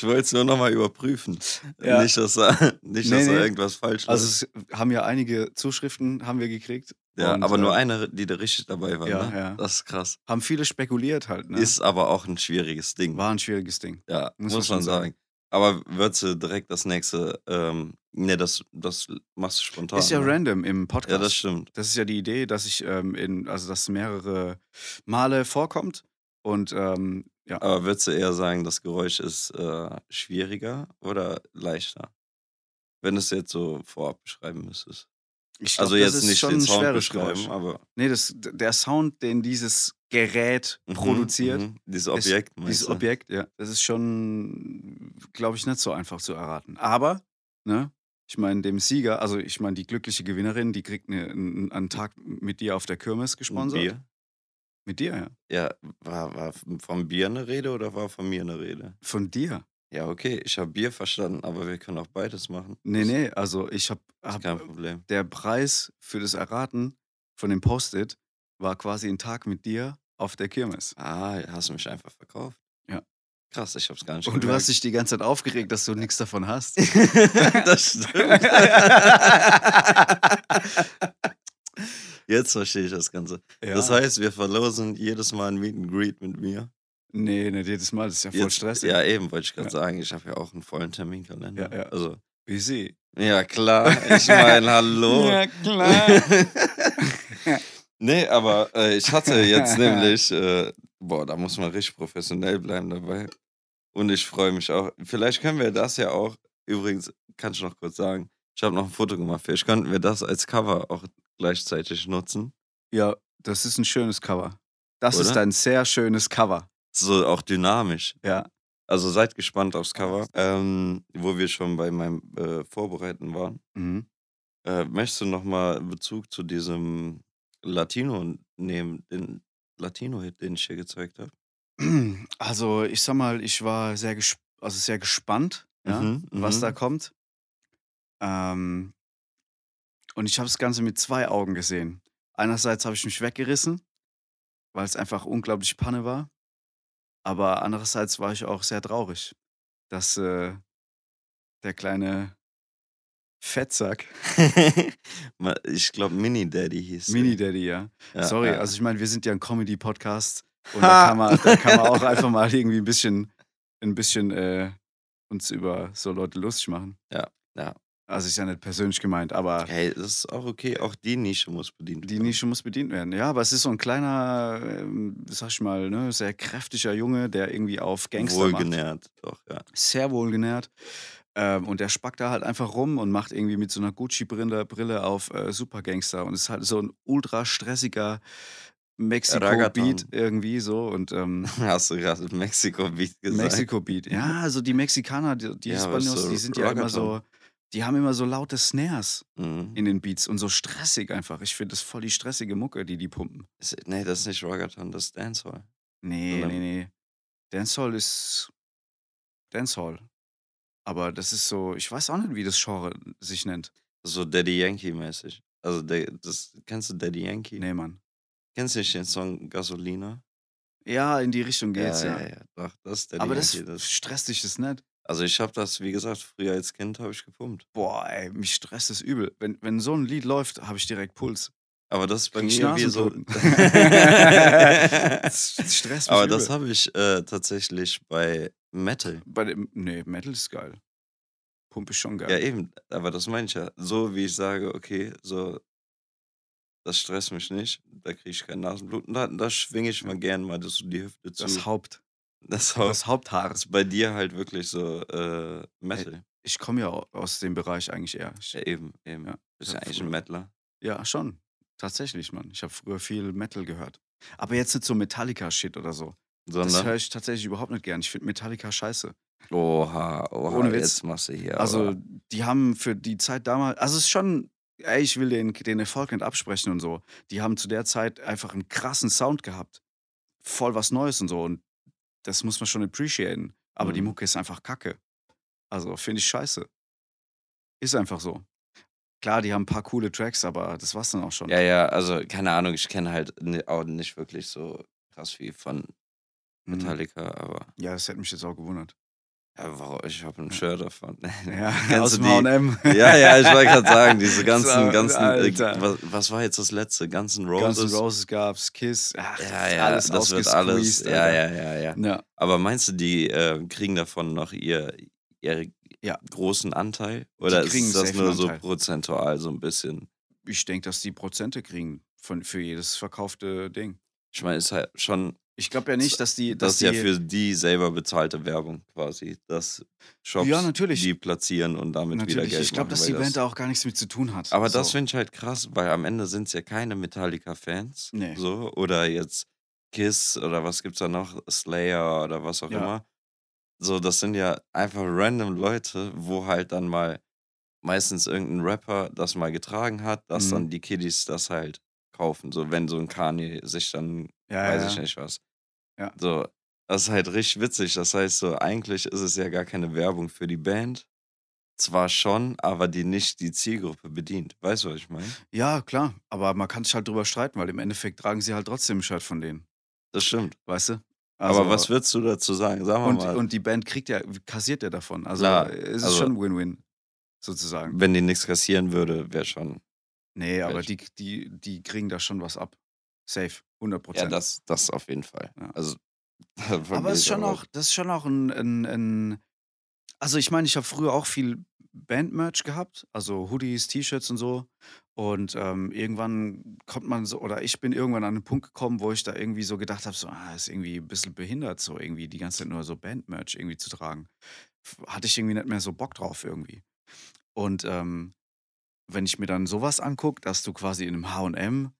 Speaker 2: wollte es nur nochmal überprüfen.
Speaker 1: Ja.
Speaker 2: Nicht, dass, er, nicht,
Speaker 1: Nee,
Speaker 2: dass
Speaker 1: nee.
Speaker 2: da irgendwas falsch
Speaker 1: Also
Speaker 2: ist.
Speaker 1: es haben ja einige Zuschriften haben wir gekriegt.
Speaker 2: Ja,
Speaker 1: und,
Speaker 2: aber nur
Speaker 1: äh,
Speaker 2: eine, die da richtig dabei war.
Speaker 1: ja,
Speaker 2: ne?
Speaker 1: ja.
Speaker 2: Das ist krass.
Speaker 1: Haben viele spekuliert halt. Ne?
Speaker 2: Ist aber auch ein schwieriges Ding.
Speaker 1: War ein schwieriges Ding.
Speaker 2: Ja,
Speaker 1: Muss
Speaker 2: muss,
Speaker 1: man
Speaker 2: sagen.
Speaker 1: sagen.
Speaker 2: Aber würdest du direkt das nächste, ähm, ne, das, das machst du spontan.
Speaker 1: Ist ja
Speaker 2: ne?
Speaker 1: random im Podcast.
Speaker 2: Ja, das stimmt.
Speaker 1: Das ist ja die Idee, dass ich ähm, in, also dass mehrere Male vorkommt. Und ähm, ja,
Speaker 2: Aber würdest du eher sagen, das Geräusch ist äh, schwieriger oder leichter? Wenn du es jetzt so vorab beschreiben müsstest.
Speaker 1: ich glaub,
Speaker 2: Also jetzt nicht den Sound beschreiben,
Speaker 1: Geräusch.
Speaker 2: aber
Speaker 1: Nee, das, der Sound, den dieses Gerät
Speaker 2: Mhm,
Speaker 1: produziert,
Speaker 2: mhm. Dieses Objekt, meinst
Speaker 1: dieses
Speaker 2: du?
Speaker 1: Objekt, ja, das ist schon, glaube ich, nicht so einfach zu erraten. Aber, ne, ich meine, dem Sieger, also ich meine, die glückliche Gewinnerin, die kriegt eine, einen, einen Tag mit dir auf der Kirmes gesponsert.
Speaker 2: Bier?
Speaker 1: Mit dir, ja.
Speaker 2: Ja, war, war vom Bier eine Rede oder war von mir eine Rede?
Speaker 1: Von dir.
Speaker 2: Ja, okay, ich habe Bier verstanden, aber wir können auch beides machen.
Speaker 1: Nee, nee, also ich habe hab,
Speaker 2: kein Problem.
Speaker 1: der Preis für das Erraten von dem Post-it war quasi ein Tag mit dir auf der Kirmes.
Speaker 2: Ah, hast du mich einfach verkauft?
Speaker 1: Ja.
Speaker 2: Krass, ich hab's gar nicht
Speaker 1: Und du
Speaker 2: gemerkt.
Speaker 1: hast dich die ganze Zeit aufgeregt, dass du nichts davon hast.
Speaker 2: das stimmt. Jetzt verstehe ich das Ganze.
Speaker 1: Ja.
Speaker 2: Das heißt, wir verlosen jedes Mal ein Meet and Greet mit mir.
Speaker 1: nee, nicht jedes Mal, das ist ja voll
Speaker 2: Jetzt,
Speaker 1: stressig.
Speaker 2: Ja, eben, wollte ich gerade
Speaker 1: Ja.
Speaker 2: sagen. Ich habe ja auch einen vollen Terminkalender.
Speaker 1: Ja, ja.
Speaker 2: Also,
Speaker 1: Busy.
Speaker 2: ja, klar. Ich meine, hallo.
Speaker 1: Ja, klar.
Speaker 2: nee, aber äh, ich hatte jetzt nämlich, äh, boah, da muss man richtig professionell bleiben dabei. Und ich freue mich auch. Vielleicht können wir das ja auch, übrigens, kann ich noch kurz sagen, ich habe noch ein Foto gemacht. Vielleicht könnten wir das als Cover auch gleichzeitig nutzen.
Speaker 1: ja, das ist ein schönes Cover. Das ist
Speaker 2: Oder?
Speaker 1: ein sehr schönes Cover.
Speaker 2: So auch dynamisch.
Speaker 1: Ja.
Speaker 2: Also seid gespannt aufs Cover, ähm, wo wir schon bei meinem äh, Vorbereiten waren.
Speaker 1: Mhm.
Speaker 2: Äh, möchtest du nochmal Bezug zu diesem Latino nehmen, den Latino-Hit, den ich hier gezeigt habe?
Speaker 1: Also, ich sag mal, ich war sehr, gesp also sehr gespannt, ja,
Speaker 2: Mhm,
Speaker 1: was
Speaker 2: mhm.
Speaker 1: da kommt. Ähm, und ich habe das Ganze mit zwei Augen gesehen. Einerseits habe ich mich weggerissen, weil es einfach unglaublich Panne war. Aber andererseits war ich auch sehr traurig, dass äh, der kleine Fettsack,
Speaker 2: ich glaube, Mini Daddy hieß.
Speaker 1: Mini Daddy, ja.
Speaker 2: Ja,
Speaker 1: Sorry,
Speaker 2: ja.
Speaker 1: also ich meine, wir sind ja ein Comedy-Podcast und da kann, man, da kann man auch einfach mal irgendwie ein bisschen, ein bisschen äh, uns über so Leute lustig machen.
Speaker 2: Ja, ja.
Speaker 1: Also ist ja nicht persönlich gemeint, aber
Speaker 2: Hey, das ist auch okay. Auch die Nische muss bedient
Speaker 1: die
Speaker 2: werden.
Speaker 1: Nische muss bedient werden. Ja, aber es ist so ein kleiner, ähm, sag ich mal, ne, sehr kräftiger Junge, der irgendwie auf Gangster macht.
Speaker 2: Wohlgenährt, doch, ja.
Speaker 1: Sehr wohlgenährt. Ähm, und der spackt da halt einfach rum und macht irgendwie mit so einer Gucci-Brille Brille auf äh, Supergangster. Und es ist halt so ein ultra stressiger Mexiko-Beat irgendwie so. Und ähm,
Speaker 2: Hast du gerade Mexiko-Beat gesagt?
Speaker 1: Mexiko-Beat. Ja, also die Mexikaner, die, die
Speaker 2: Ja, aber
Speaker 1: Hispanos,
Speaker 2: so
Speaker 1: die sind ja immer so, die haben immer so laute Snares
Speaker 2: Mhm.
Speaker 1: in den Beats und so stressig einfach. Ich finde das voll die stressige Mucke, die die pumpen.
Speaker 2: Ist- Nee, das ist nicht Ragaton, das ist Dancehall.
Speaker 1: Nee,
Speaker 2: Oder-
Speaker 1: nee, nee. Dancehall ist Dancehall. Aber das ist so, ich weiß auch nicht, wie das Genre sich nennt.
Speaker 2: So Daddy Yankee-mäßig. Also, das, kennst du Daddy Yankee?
Speaker 1: Nee, Mann.
Speaker 2: Kennst du nicht den Song Gasolina?
Speaker 1: Ja, in die Richtung geht's, ja.
Speaker 2: ja, ja, doch, das ist Daddy
Speaker 1: Aber das
Speaker 2: Yankee. Das,
Speaker 1: stresst dich das nicht.
Speaker 2: also, ich habe das, wie gesagt, früher als Kind habe ich gepumpt.
Speaker 1: Boah, ey, mich stresst das übel. Wenn, wenn so ein Lied läuft, habe ich direkt Puls.
Speaker 2: Aber das ist bei
Speaker 1: Krieg
Speaker 2: mir wie so.
Speaker 1: Das das stresst mich
Speaker 2: Aber
Speaker 1: übel.
Speaker 2: das habe ich äh, tatsächlich bei Metal.
Speaker 1: Bei dem, nee, Metal ist geil. Pump ist schon geil.
Speaker 2: Ja, eben, aber das meine ich ja. So wie ich sage, okay, so, das stresst mich nicht, da kriege ich kein Nasenbluten. Da, da schwinge ich mal gern mal das, die Hüfte zu.
Speaker 1: das Haupt,
Speaker 2: das, Haupt,
Speaker 1: das Haupthaar.
Speaker 2: ist bei dir halt wirklich so äh, Metal.
Speaker 1: Ich komme ja au- aus dem Bereich eigentlich eher. Ich,
Speaker 2: Ja, eben, eben.
Speaker 1: Ja,
Speaker 2: Bist
Speaker 1: ich
Speaker 2: ja eigentlich
Speaker 1: früher-
Speaker 2: ein Mettler.
Speaker 1: ja, schon. Tatsächlich, Mann. Ich habe früher viel Metal gehört. Aber jetzt nicht so Metallica-Shit oder so. Das höre
Speaker 2: Sondern.
Speaker 1: ich tatsächlich überhaupt nicht gern. Ich finde Metallica scheiße.
Speaker 2: Oha, oha,
Speaker 1: Ohne Witz.
Speaker 2: jetzt machst du hier.
Speaker 1: Also,
Speaker 2: aber-
Speaker 1: die haben für die Zeit damals, also es ist schon, ey, ich will den, den Erfolg nicht absprechen und so. Die haben zu der Zeit einfach einen krassen Sound gehabt. Voll was Neues und so. Und das muss man schon appreciaten. Aber die
Speaker 2: Mhm.
Speaker 1: Mucke ist einfach kacke. Also, finde ich scheiße. Ist einfach so. Klar, die haben ein paar coole Tracks, aber das war's dann auch schon.
Speaker 2: Ja, ja, also keine Ahnung, ich kenne halt auch nicht wirklich so krass wie von
Speaker 1: Mhm.
Speaker 2: Metallica, aber
Speaker 1: Ja, das hätte mich jetzt auch gewundert.
Speaker 2: ja, warum, ich habe ein Shirt davon.
Speaker 1: Ja,
Speaker 2: Kennst
Speaker 1: aus dem H&M.
Speaker 2: Ja, ja, ich wollte gerade sagen, diese ganzen, ganzen, äh, was, was war jetzt das letzte? Ganzen Roses?
Speaker 1: N' Roses gab's, Kiss, ach,
Speaker 2: Ja, ja,
Speaker 1: alles
Speaker 2: das wird alles, ja, ja, ja, ja.
Speaker 1: Ja,
Speaker 2: Aber meinst du, die äh, kriegen davon noch ihr, ihr
Speaker 1: Ja.
Speaker 2: großen Anteil? Oder
Speaker 1: kriegen
Speaker 2: ist das nur so prozentual so ein bisschen?
Speaker 1: ich denke, dass die Prozente kriegen von, für jedes verkaufte Ding.
Speaker 2: Ich meine, ist halt schon,
Speaker 1: Ich glaube ja nicht, dass die.
Speaker 2: das
Speaker 1: Dass
Speaker 2: ist ja für die selber bezahlte Werbung quasi, dass Shops
Speaker 1: Ja, natürlich.
Speaker 2: die platzieren und damit wieder
Speaker 1: natürlich.
Speaker 2: Geld
Speaker 1: Ich glaube, dass die Band da auch gar nichts mit zu tun hat.
Speaker 2: Aber das
Speaker 1: so.
Speaker 2: finde ich halt krass, weil am Ende sind es ja keine Metallica-Fans.
Speaker 1: Nee.
Speaker 2: So, oder jetzt Kiss oder was gibt's da noch? Slayer oder was auch
Speaker 1: Ja.
Speaker 2: immer. So, das sind ja einfach random Leute, wo halt dann mal meistens irgendein Rapper das mal getragen hat, dass
Speaker 1: Mhm.
Speaker 2: dann die Kiddies das halt kaufen. So, wenn so ein Kanye sich dann,
Speaker 1: ja,
Speaker 2: weiß
Speaker 1: ja.
Speaker 2: ich nicht was.
Speaker 1: Ja.
Speaker 2: So, das ist halt richtig witzig. Das heißt so, eigentlich ist es ja gar keine Werbung für die Band. Zwar schon, aber die nicht die Zielgruppe bedient. Weißt du, was ich meine?
Speaker 1: Ja, klar. Aber man kann sich halt drüber streiten, weil im Endeffekt tragen sie halt trotzdem ein Shirt von denen.
Speaker 2: Das stimmt.
Speaker 1: Weißt du?
Speaker 2: aber was würdest du dazu sagen? Sagen wir
Speaker 1: und,
Speaker 2: mal,
Speaker 1: und die Band kriegt ja, kassiert ja davon. Also
Speaker 2: Klar,
Speaker 1: es ist
Speaker 2: also-
Speaker 1: schon Win-Win, sozusagen.
Speaker 2: wenn die nichts kassieren würde, wäre schon.
Speaker 1: Nee, aber die, die, die kriegen da schon was ab. Safe. 100
Speaker 2: Ja,
Speaker 1: Prozent.
Speaker 2: das, das auf jeden Fall.
Speaker 1: Ja.
Speaker 2: Also,
Speaker 1: Aber es ist schon auch, das ist schon auch ein, ein, ein also ich meine, ich habe früher auch viel Band-Merch gehabt, also Hoodies, T-Shirts und so. Und ähm, irgendwann kommt man so, oder ich bin irgendwann an einen Punkt gekommen, wo ich da irgendwie so gedacht habe, so, ah, ist irgendwie ein bisschen behindert, so irgendwie die ganze Zeit nur so Band-Merch irgendwie zu tragen. Hatte ich irgendwie nicht mehr so Bock drauf irgendwie. Und ähm, wenn ich mir dann sowas angucke, dass du quasi in einem H&M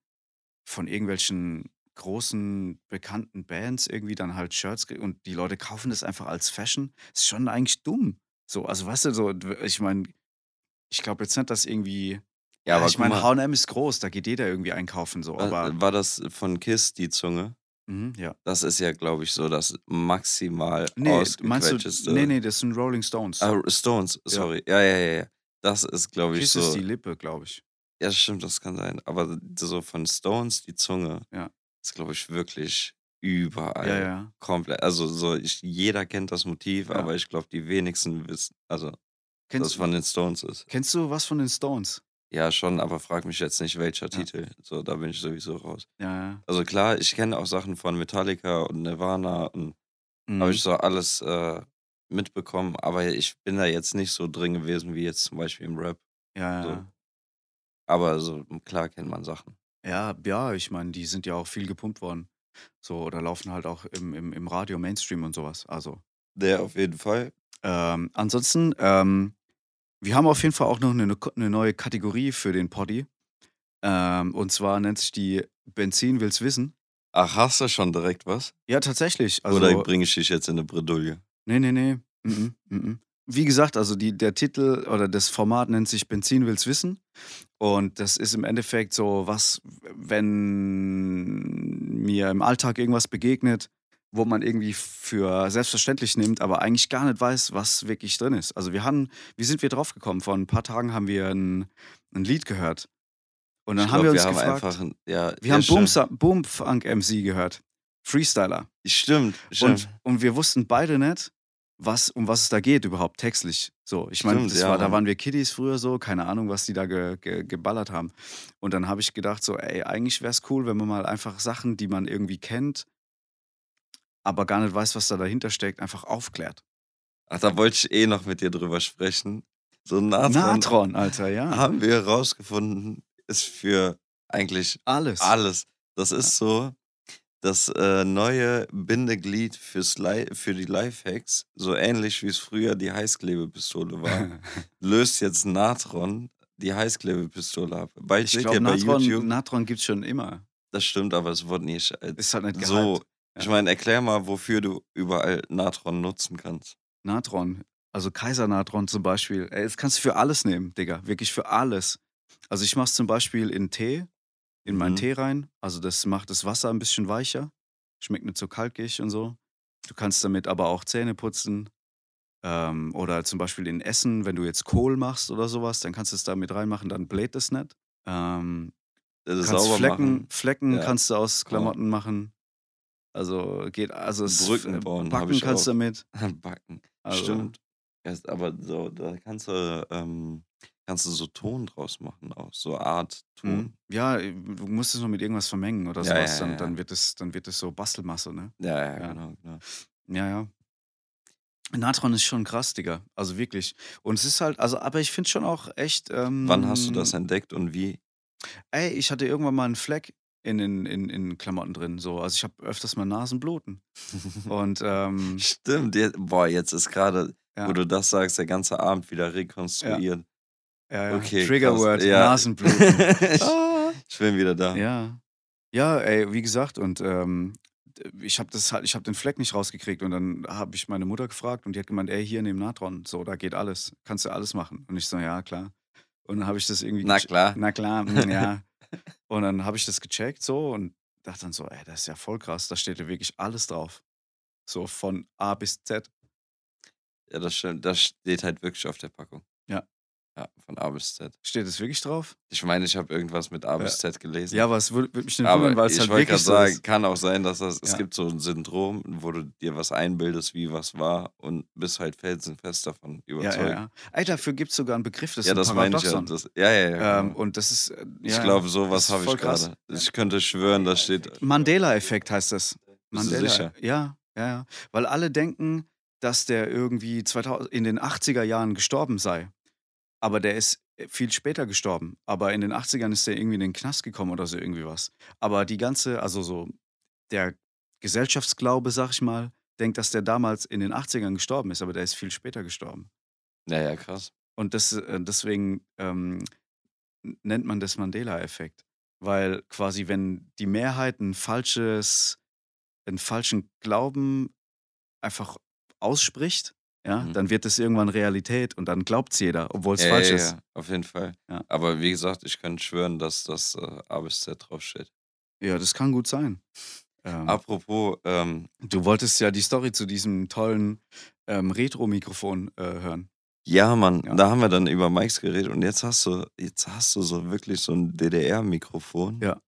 Speaker 1: von irgendwelchen großen, bekannten Bands irgendwie dann halt Shirts kriegst und die Leute kaufen das einfach als Fashion, ist schon eigentlich dumm. So, also weißt du, so, ich meine, ich glaube jetzt nicht, dass irgendwie,
Speaker 2: Ja, aber
Speaker 1: ich meine, H&M ist groß, da geht jeder irgendwie einkaufen, so,
Speaker 2: war,
Speaker 1: aber,
Speaker 2: war das von Kiss die Zunge?
Speaker 1: mhm, ja.
Speaker 2: Das ist ja, glaube ich, so das maximal
Speaker 1: Nee, meinst du, nee, nee, das sind Rolling Stones.
Speaker 2: Ah, Stones, sorry. Ja, ja, ja, ja. Das ist, glaube ich,
Speaker 1: Kiss
Speaker 2: so.
Speaker 1: ist die Lippe, glaube ich.
Speaker 2: Ja, stimmt, das kann sein. Aber so von Stones die Zunge
Speaker 1: Ja.
Speaker 2: ist, glaube ich, wirklich überall.
Speaker 1: Ja, ja.
Speaker 2: Komplett. Also so, ich, jeder kennt das Motiv,
Speaker 1: Ja.
Speaker 2: aber ich glaube, die wenigsten wissen, also dass
Speaker 1: Kennst,
Speaker 2: es von den Stones ist.
Speaker 1: kennst du was von den Stones?
Speaker 2: Ja, schon, aber frag mich jetzt nicht, welcher
Speaker 1: Ja.
Speaker 2: Titel. So, da bin ich sowieso raus.
Speaker 1: Ja, ja.
Speaker 2: Also klar, ich kenne auch Sachen von Metallica und Nirvana und habe
Speaker 1: Mhm.
Speaker 2: ich so alles äh, mitbekommen, aber ich bin da jetzt nicht so drin gewesen wie jetzt zum Beispiel im Rap.
Speaker 1: Ja,
Speaker 2: so.
Speaker 1: ja.
Speaker 2: Aber so klar kennt man Sachen.
Speaker 1: Ja, ja, ich meine, die sind ja auch viel gepumpt worden. So, oder laufen halt auch im, im, im Radio, Mainstream und sowas. Also,
Speaker 2: Der auf jeden Fall.
Speaker 1: ähm, ansonsten, ähm, wir haben auf jeden Fall auch noch eine, eine neue Kategorie für den Poddy. Ähm, und zwar nennt sich die Benzin will's wissen.
Speaker 2: Ach, hast du schon direkt was?
Speaker 1: Ja, tatsächlich. Also,
Speaker 2: Oder bringe ich dich jetzt in eine Bredouille?
Speaker 1: Nee, nee, nee. Mhm, mhm. Wie gesagt, also die, der Titel oder das Format nennt sich Benzin will's wissen. Und das ist im Endeffekt so, was, wenn mir im Alltag irgendwas begegnet, wo man irgendwie für selbstverständlich nimmt, aber eigentlich gar nicht weiß, was wirklich drin ist. Also wir haben, wie sind wir drauf gekommen? Vor ein paar Tagen haben wir ein, ein Lied gehört. Und dann
Speaker 2: ich
Speaker 1: haben
Speaker 2: glaub,
Speaker 1: wir uns
Speaker 2: haben
Speaker 1: gefragt,
Speaker 2: ein- ja,
Speaker 1: wir haben Boom,
Speaker 2: stimmt.
Speaker 1: Boom Funk MC gehört. Freestyler.
Speaker 2: Stimmt, stimmt.
Speaker 1: Und, und wir wussten beide nicht, was, um was es da geht überhaupt textlich. So, ich meine,
Speaker 2: ja,
Speaker 1: war, da waren wir Kiddies früher so, keine Ahnung, was die da ge, ge, geballert haben. Und dann habe ich gedacht so, ey, eigentlich wäre es cool, wenn man mal einfach Sachen, die man irgendwie kennt, aber gar nicht weiß, was da dahinter steckt, einfach aufklärt.
Speaker 2: Ach, da wollte ich eh noch mit dir drüber sprechen. So Natron,
Speaker 1: Natron, Alter, ja.
Speaker 2: haben wir herausgefunden, ist für eigentlich
Speaker 1: Alles.
Speaker 2: alles. Das ist so das äh, neue Bindeglied fürs Li für die Lifehacks, so ähnlich wie es früher die Heißklebepistole war, löst jetzt Natron die Heißklebepistole ab. Bald
Speaker 1: ich glaube, Natron,
Speaker 2: YouTube.
Speaker 1: Natron gibt es schon immer.
Speaker 2: das stimmt, aber es wurde nicht als
Speaker 1: Ist halt nicht
Speaker 2: so.
Speaker 1: gehypt.
Speaker 2: Ich
Speaker 1: Ja.
Speaker 2: meine, erklär mal, wofür du überall Natron nutzen kannst.
Speaker 1: Natron, also Kaisernatron zum Beispiel. Ey, das kannst du für alles nehmen, Digga. Wirklich für alles. Also ich mach's zum Beispiel in Tee, in meinen
Speaker 2: Mhm.
Speaker 1: Tee rein. Also das macht das Wasser ein bisschen weicher. Schmeckt nicht so kalkig und so. Du kannst damit aber auch Zähne putzen. Ähm, oder zum Beispiel in Essen, wenn du jetzt Kohl machst oder sowas, dann kannst du es da mit reinmachen, dann bläht es nicht. Ähm,
Speaker 2: Das ist
Speaker 1: kannst Flecken,
Speaker 2: machen.
Speaker 1: Flecken
Speaker 2: Ja.
Speaker 1: kannst du aus
Speaker 2: Boah.
Speaker 1: Klamotten machen. Also geht, also es,
Speaker 2: Brücken
Speaker 1: äh,
Speaker 2: bauen,
Speaker 1: backen
Speaker 2: ich
Speaker 1: kannst du damit.
Speaker 2: Backen.
Speaker 1: Also,
Speaker 2: Stimmt. Erst, aber so, da kannst du, ähm, kannst du so Ton draus machen auch. So Art Ton.
Speaker 1: Mhm. Ja, du musst es nur mit irgendwas vermengen oder
Speaker 2: Ja, ja,
Speaker 1: sowas.
Speaker 2: ja,
Speaker 1: Dann, dann
Speaker 2: ja.
Speaker 1: wird es, dann wird es so Bastelmasse, ne?
Speaker 2: Ja, ja,
Speaker 1: Ja.
Speaker 2: genau, genau.
Speaker 1: Ja, ja. Natron ist schon krass, Digga. Also wirklich. Und es ist halt, also, aber ich finde schon auch echt. Ähm,
Speaker 2: Wann hast du das entdeckt und wie?
Speaker 1: Ey, ich hatte irgendwann mal einen Fleck in den in, in Klamotten drin. So. Also ich habe öfters mal Nasenbluten. Und ähm,
Speaker 2: Stimmt. Jetzt, boah, jetzt ist gerade,
Speaker 1: ja,
Speaker 2: wo du das sagst, der ganze Abend wieder rekonstruiert.
Speaker 1: ja, ja.
Speaker 2: Okay,
Speaker 1: Triggerword.
Speaker 2: Ja.
Speaker 1: Nasenbluten.
Speaker 2: ich,
Speaker 1: ah.
Speaker 2: ich bin wieder da.
Speaker 1: Ja. Ja, ey, wie gesagt, und ähm, ich habe das halt, ich habe den Fleck nicht rausgekriegt und dann habe ich meine Mutter gefragt und die hat gemeint, ey, hier neben Natron, so, da geht alles, kannst du alles machen. Und ich so, ja, klar. Und dann habe ich das irgendwie
Speaker 2: Na klar.
Speaker 1: Na klar, mm, ja. und dann habe ich das gecheckt so und dachte dann so, ey, das ist ja voll krass, da steht ja wirklich alles drauf. So von A bis Z.
Speaker 2: Ja, das stimmt. Das steht halt wirklich auf der Packung.
Speaker 1: Ja.
Speaker 2: Von A bis Z.
Speaker 1: Steht es wirklich drauf?
Speaker 2: Ich meine, ich habe irgendwas mit A bis. Z gelesen.
Speaker 1: Ja, aber es würde würd mich nicht wundern,
Speaker 2: Aber
Speaker 1: weil es
Speaker 2: ich
Speaker 1: halt
Speaker 2: wollte gerade
Speaker 1: wirklich so
Speaker 2: sagen,
Speaker 1: ist.
Speaker 2: kann auch sein, dass das, es gibt so ein Syndrom, wo du dir was einbildest, wie was war und bist halt felsenfest davon überzeugt.
Speaker 1: ja, ja. Ey, dafür gibt es sogar einen Begriff, das
Speaker 2: Ja,
Speaker 1: ist
Speaker 2: das
Speaker 1: ein
Speaker 2: meine ich ja. Das, ja, ja, ja.
Speaker 1: ähm,
Speaker 2: genau.
Speaker 1: und das ist, äh,
Speaker 2: ich glaube,
Speaker 1: das
Speaker 2: sowas habe ich gerade. Ich könnte schwören, da steht.
Speaker 1: Mandela-Effekt heißt das.
Speaker 2: Bist
Speaker 1: Mandela.
Speaker 2: sicher?
Speaker 1: Ja, ja, ja. Weil alle denken, dass der irgendwie 2000, in den 80er Jahren gestorben sei. Aber der ist viel später gestorben. Aber in den 80ern ist der irgendwie in den Knast gekommen oder so irgendwie was. Aber die ganze, also so der Gesellschaftsglaube, sag ich mal, denkt, dass der damals in den 80ern gestorben ist, aber der ist viel später gestorben.
Speaker 2: Ja, ja, krass.
Speaker 1: Und das, äh, deswegen ähm, nennt man das Mandela-Effekt. Weil quasi, wenn die Mehrheit ein falsches, einen falschen Glauben einfach ausspricht, ja,
Speaker 2: Mhm.
Speaker 1: dann wird es irgendwann Realität und dann glaubt es jeder, obwohl es
Speaker 2: Ja,
Speaker 1: falsch
Speaker 2: ja,
Speaker 1: ist.
Speaker 2: ja, auf jeden Fall.
Speaker 1: Ja.
Speaker 2: Aber wie gesagt, ich könnte schwören, dass das äh, A bis Z draufsteht.
Speaker 1: Ja, das kann gut sein. Ähm,
Speaker 2: Apropos, ähm,
Speaker 1: du wolltest ja die Story zu diesem tollen ähm, Retro-Mikrofon äh, hören.
Speaker 2: ja, Mann,
Speaker 1: Ja.
Speaker 2: da haben wir dann über Mikes geredet und jetzt hast du, jetzt hast du so wirklich so ein DDR-Mikrofon.
Speaker 1: Ja.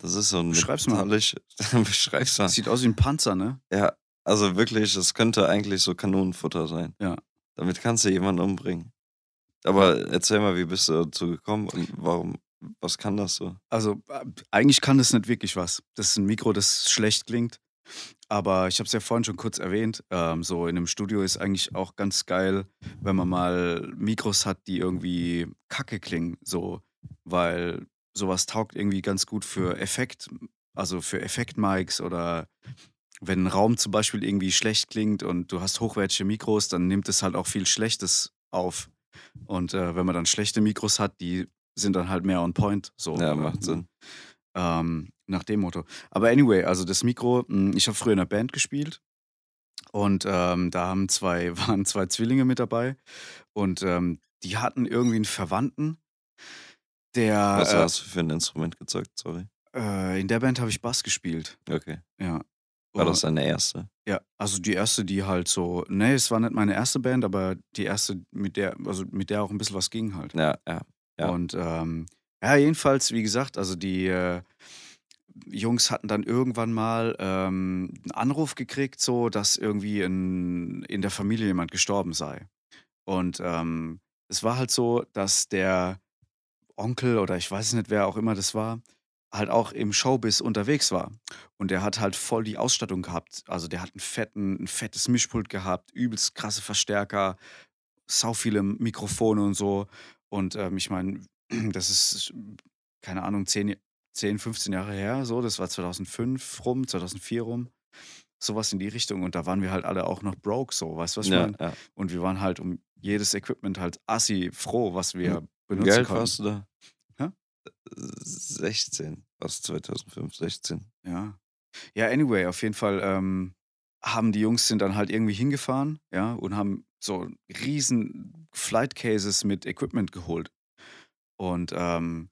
Speaker 2: Das ist so ein
Speaker 1: Beschreib's mal.
Speaker 2: Beschreib's mal.
Speaker 1: Sieht aus wie ein Panzer, ne?
Speaker 2: Ja, also wirklich, das könnte eigentlich so Kanonenfutter sein.
Speaker 1: Ja.
Speaker 2: Damit kannst du jemanden umbringen. Aber erzähl mal, wie bist du dazu gekommen und warum, was kann das so?
Speaker 1: Also äh, eigentlich kann das nicht wirklich was. Das ist ein Mikro, das schlecht klingt. Aber ich habe es ja vorhin schon kurz erwähnt. Ähm, so in einem Studio ist eigentlich auch ganz geil, wenn man mal Mikros hat, die irgendwie kacke klingen. So, weil sowas taugt irgendwie ganz gut für Effekt, also für Effekt-Mics oder wenn ein Raum zum Beispiel irgendwie schlecht klingt und du hast hochwertige Mikros, dann nimmt es halt auch viel Schlechtes auf. Und äh, wenn man dann schlechte Mikros hat, die sind dann halt mehr on point. So,
Speaker 2: Ja,
Speaker 1: äh,
Speaker 2: macht Sinn.
Speaker 1: ähm, nach dem Motto. Aber anyway, also das Mikro, mh, ich habe früher in einer Band gespielt und ähm, da haben zwei, waren zwei Zwillinge mit dabei und ähm, die hatten irgendwie einen Verwandten, der
Speaker 2: Was hast du für ein Instrument gezeugt? Sorry.
Speaker 1: äh, in der Band habe ich Bass gespielt.
Speaker 2: Okay.
Speaker 1: Ja.
Speaker 2: War das deine erste?
Speaker 1: Ja, also die erste, die halt so, nee, es war nicht meine erste Band, aber die erste, mit der, also mit der auch ein bisschen was ging halt.
Speaker 2: Ja, ja. Ja.
Speaker 1: Und ähm, ja, jedenfalls, wie gesagt, also die äh, Jungs hatten dann irgendwann mal ähm, einen Anruf gekriegt, so, dass irgendwie in, in der Familie jemand gestorben sei. Und ähm, es war halt so, dass der Onkel oder ich weiß nicht, wer auch immer das war, halt auch im Showbiz unterwegs war. Und der hat halt voll die Ausstattung gehabt. Also der hat einen fetten, ein fettes Mischpult gehabt, übelst krasse Verstärker, sau viele Mikrofone und so. Und ähm, ich meine, das ist, keine Ahnung, 10, 10, 15 Jahre her, so. Das war 2005 rum, 2004 rum. Sowas in die Richtung. Und da waren wir halt alle auch noch broke, so. Weißt du, was ich
Speaker 2: ja,
Speaker 1: meine?
Speaker 2: ja.
Speaker 1: Und wir waren halt um jedes Equipment halt assi froh, was wir
Speaker 2: Wie
Speaker 1: benutzen
Speaker 2: alt
Speaker 1: konnten.
Speaker 2: warst du da?
Speaker 1: Hä?
Speaker 2: 16. was, 2005, 16?
Speaker 1: Ja. Ja, anyway, auf jeden Fall ähm, haben die Jungs sind dann halt irgendwie hingefahren, ja, und haben so riesen Flight Cases mit Equipment geholt. Und ähm,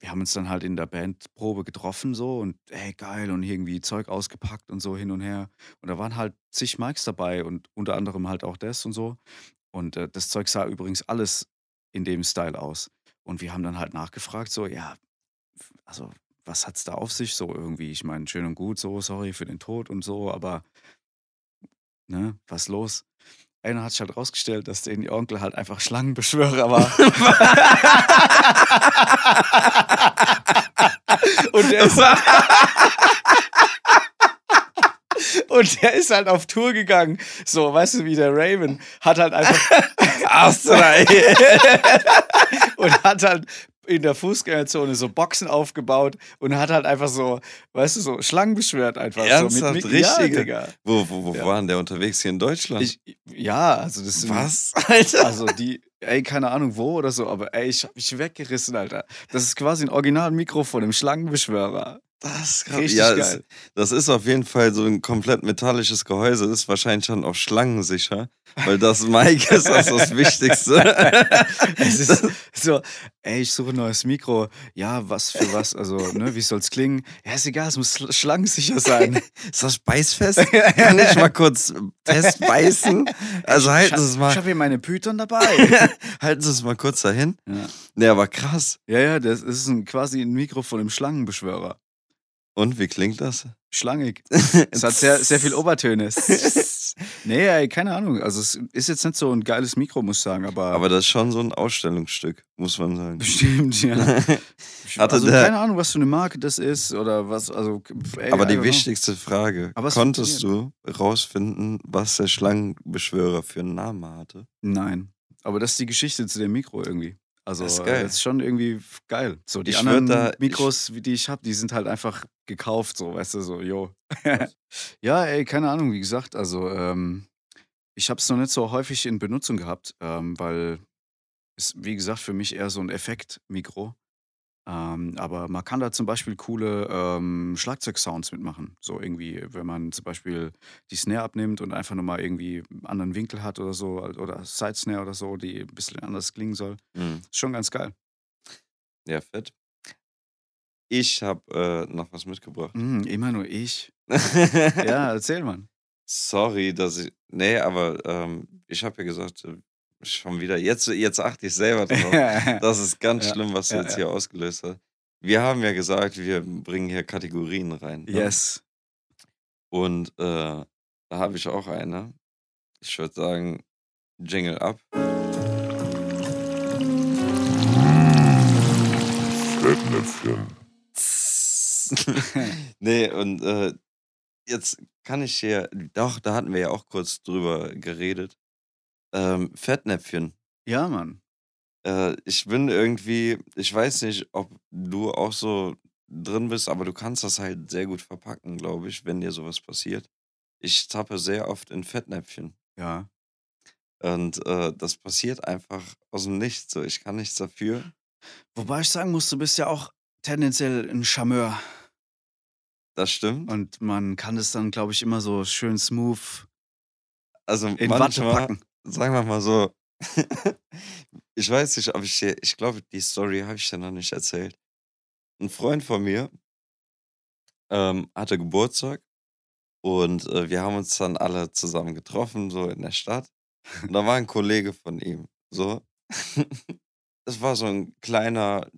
Speaker 1: wir haben uns dann halt in der Bandprobe getroffen so und ey, geil und irgendwie Zeug ausgepackt und so hin und her. Und da waren halt zig Mics dabei und unter anderem halt auch das und so. Und äh, das Zeug sah übrigens alles in dem Style aus. Und wir haben dann halt nachgefragt, so, ja, also was hat's da auf sich so irgendwie? Ich meine, schön und gut, so, sorry für den Tod und so, aber ne, was los? Einer hat sich halt rausgestellt, dass der ihr Onkel halt einfach Schlangenbeschwörer war. und der ist Und der ist halt auf Tour gegangen. So, weißt du, wie der Raven hat halt einfach.
Speaker 2: Austrei.
Speaker 1: und hat halt in der Fußgängerzone so Boxen aufgebaut und hat halt einfach so, weißt du, so Schlangen beschwört einfach.
Speaker 2: Ernsthaft?
Speaker 1: so mit, mit Ja,
Speaker 2: Richtige?
Speaker 1: Digga.
Speaker 2: Wo, wo, wo
Speaker 1: Ja.
Speaker 2: waren der unterwegs hier in Deutschland?
Speaker 1: Ich, ja, also das sind,
Speaker 2: was? Alter.
Speaker 1: Also die, ey, keine Ahnung wo oder so, aber ey, ich hab mich weggerissen, Alter. Das ist quasi ein Original-Mikrofon im Schlangenbeschwörer.
Speaker 2: Das ist.
Speaker 1: Richtig
Speaker 2: ja,
Speaker 1: geil.
Speaker 2: Es, das ist auf jeden Fall so ein komplett metallisches Gehäuse. Ist wahrscheinlich schon auch schlangensicher, weil das Mic ist das, das Wichtigste.
Speaker 1: Es ist so, ey, ich suche ein neues Mikro. Ja, was für was? Also, ne, wie soll's klingen? Ja, ist egal, es muss schl- schlangensicher sein.
Speaker 2: ist das beißfest? Kann ich mal kurz Test beißen? Also halten Sie es mal,
Speaker 1: Ich habe hier meine Python dabei.
Speaker 2: halten Sie es mal kurz dahin.
Speaker 1: ja.
Speaker 2: Ne, aber krass.
Speaker 1: ja, ja, das ist ein, quasi ein Mikrofon im Schlangenbeschwörer.
Speaker 2: Und wie klingt das?
Speaker 1: Schlangig. Es hat sehr, sehr viel Obertöne. nee, ey, keine Ahnung. Also, es ist jetzt nicht so ein geiles Mikro, muss ich sagen, aber.
Speaker 2: Aber das ist schon so ein Ausstellungsstück, muss man sagen.
Speaker 1: bestimmt, ja.
Speaker 2: Hatte
Speaker 1: also, keine Ahnung, was für eine Marke das ist oder was. Also, ey,
Speaker 2: Aber die
Speaker 1: don't know.
Speaker 2: wichtigste Frage, konntest du rausfinden, was der Schlangenbeschwörer für einen Namen hatte?
Speaker 1: Nein. Aber das ist die Geschichte zu dem Mikro irgendwie. Also,
Speaker 2: Das ist
Speaker 1: das
Speaker 2: geil.
Speaker 1: ist, schon irgendwie geil. So, die
Speaker 2: Ich
Speaker 1: anderen
Speaker 2: da- ich-
Speaker 1: Mikros, wie die ich habe, die sind halt einfach gekauft, so, weißt du, so, jo. ja, ey, keine Ahnung, wie gesagt, also, ähm, ich habe es noch nicht so häufig in Benutzung gehabt, ähm, weil es, wie gesagt, für mich eher so ein Effekt-Mikro. Ähm, aber man kann da zum Beispiel coole ähm, Schlagzeug-Sounds mitmachen. So irgendwie, wenn man zum Beispiel die Snare abnimmt und einfach nochmal irgendwie einen anderen Winkel hat oder so, oder Side-Snare oder so, die ein bisschen anders klingen soll.
Speaker 2: Hm.
Speaker 1: Ist schon ganz geil.
Speaker 2: Ja, fett. Ich habe äh, noch was mitgebracht.
Speaker 1: Mm, immer nur ich. Ja, erzähl mal.
Speaker 2: Sorry, dass ich. Nee, aber ähm, ich habe ja gesagt, äh, schon wieder. Jetzt, jetzt achte ich selber drauf. Das ist ganz
Speaker 1: Ja,
Speaker 2: schlimm, was du
Speaker 1: ja,
Speaker 2: jetzt
Speaker 1: ja.
Speaker 2: hier ausgelöst hast. Wir haben ja gesagt, wir bringen hier Kategorien rein. ne?
Speaker 1: yes.
Speaker 2: Und äh, da habe ich auch eine. Ich würde sagen, Jingle ab.
Speaker 3: Fettnäpfchen.
Speaker 2: nee, und äh, jetzt kann ich hier, doch, da hatten wir ja auch kurz drüber geredet. Ähm, Fettnäpfchen.
Speaker 1: Ja, Mann.
Speaker 2: Äh, ich bin irgendwie, ich weiß nicht, ob du auch so drin bist, aber du kannst das halt sehr gut verpacken, glaube ich, wenn dir sowas passiert. Ich tappe sehr oft in Fettnäpfchen.
Speaker 1: Ja.
Speaker 2: Und äh, das passiert einfach aus dem Nichts. So. Ich kann nichts dafür.
Speaker 1: Wobei ich sagen muss, du bist ja auch tendenziell ein Charmeur.
Speaker 2: Das stimmt.
Speaker 1: Und man kann es dann, glaube ich, immer so schön smooth
Speaker 2: Also
Speaker 1: in Watte
Speaker 2: manchmal,
Speaker 1: packen.
Speaker 2: Sagen wir mal so, ich weiß nicht, ob ich dir, ich glaube, die Story habe ich dir noch nicht erzählt. Ein Freund von mir ähm, hatte Geburtstag und äh, wir haben uns dann alle zusammen getroffen, so in der Stadt. Und da war ein Kollege von ihm, so. Das war so ein kleiner,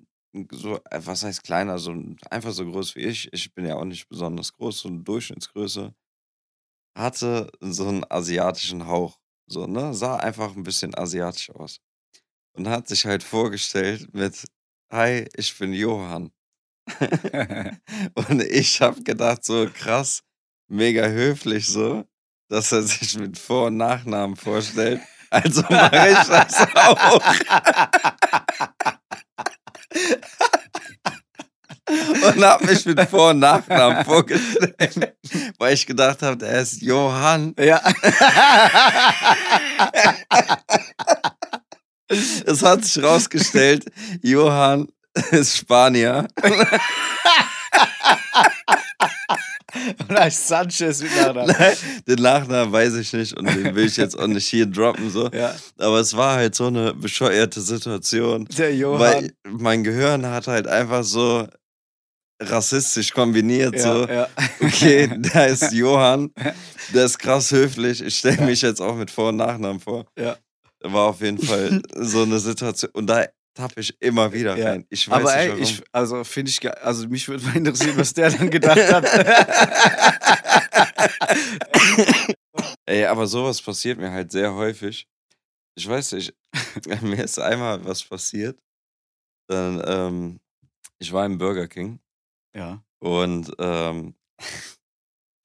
Speaker 2: so, äh, was heißt kleiner, so ein, einfach so groß wie ich. Ich bin ja auch nicht besonders groß, so eine Durchschnittsgröße. Hatte so einen asiatischen Hauch, so, ne? Sah einfach ein bisschen asiatisch aus. Und hat sich halt vorgestellt mit, hi, ich bin Johann. Und ich habe gedacht, so krass, mega höflich so, dass er sich mit Vor- und Nachnamen vorstellt. Also mache ich das auch. Und habe mich mit Vor- und Nachnamen vorgestellt, weil ich gedacht habe, er ist Johann.
Speaker 1: ja.
Speaker 2: Es hat sich rausgestellt, Johann ist Spanier.
Speaker 1: Und heißt Sanchez mit Nachnamen.
Speaker 2: Den Nachnamen weiß ich nicht und den will ich jetzt auch nicht hier droppen. So.
Speaker 1: Ja,
Speaker 2: Aber es war halt so eine bescheuerte Situation.
Speaker 1: der Johann.
Speaker 2: Weil mein Gehirn hat halt einfach so rassistisch kombiniert.
Speaker 1: ja,
Speaker 2: so,
Speaker 1: ja.
Speaker 2: okay, da ist Johann, der ist krass höflich. Ich stelle mich jetzt auch mit Vor- und Nachnamen vor.
Speaker 1: Ja.
Speaker 2: War auf jeden Fall so eine Situation. Und da tappe ich immer wieder rein. Ich weiß
Speaker 1: Aber
Speaker 2: nicht
Speaker 1: ey, ich, also finde ich, also mich würde mal interessieren, was der dann gedacht hat.
Speaker 2: Ey, aber sowas passiert mir halt sehr häufig. Ich weiß nicht, mir ist einmal was passiert. Dann, ähm, ich war im Burger King
Speaker 1: ja,
Speaker 2: und ähm,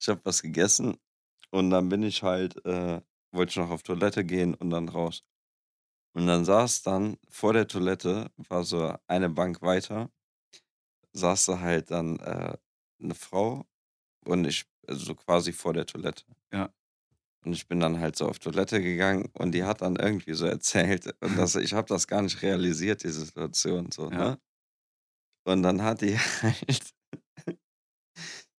Speaker 2: ich habe was gegessen und dann bin ich halt, äh, wollte ich noch auf Toilette gehen und dann raus. Und dann saß dann vor der Toilette, war so eine Bank weiter, saß da halt dann äh, eine Frau und ich, also so quasi vor der Toilette.
Speaker 1: Ja.
Speaker 2: Und ich bin dann halt so auf Toilette gegangen und die hat dann irgendwie so erzählt, und das, ich habe das gar nicht realisiert, die Situation so,
Speaker 1: Ja.
Speaker 2: ne? Und dann hat die halt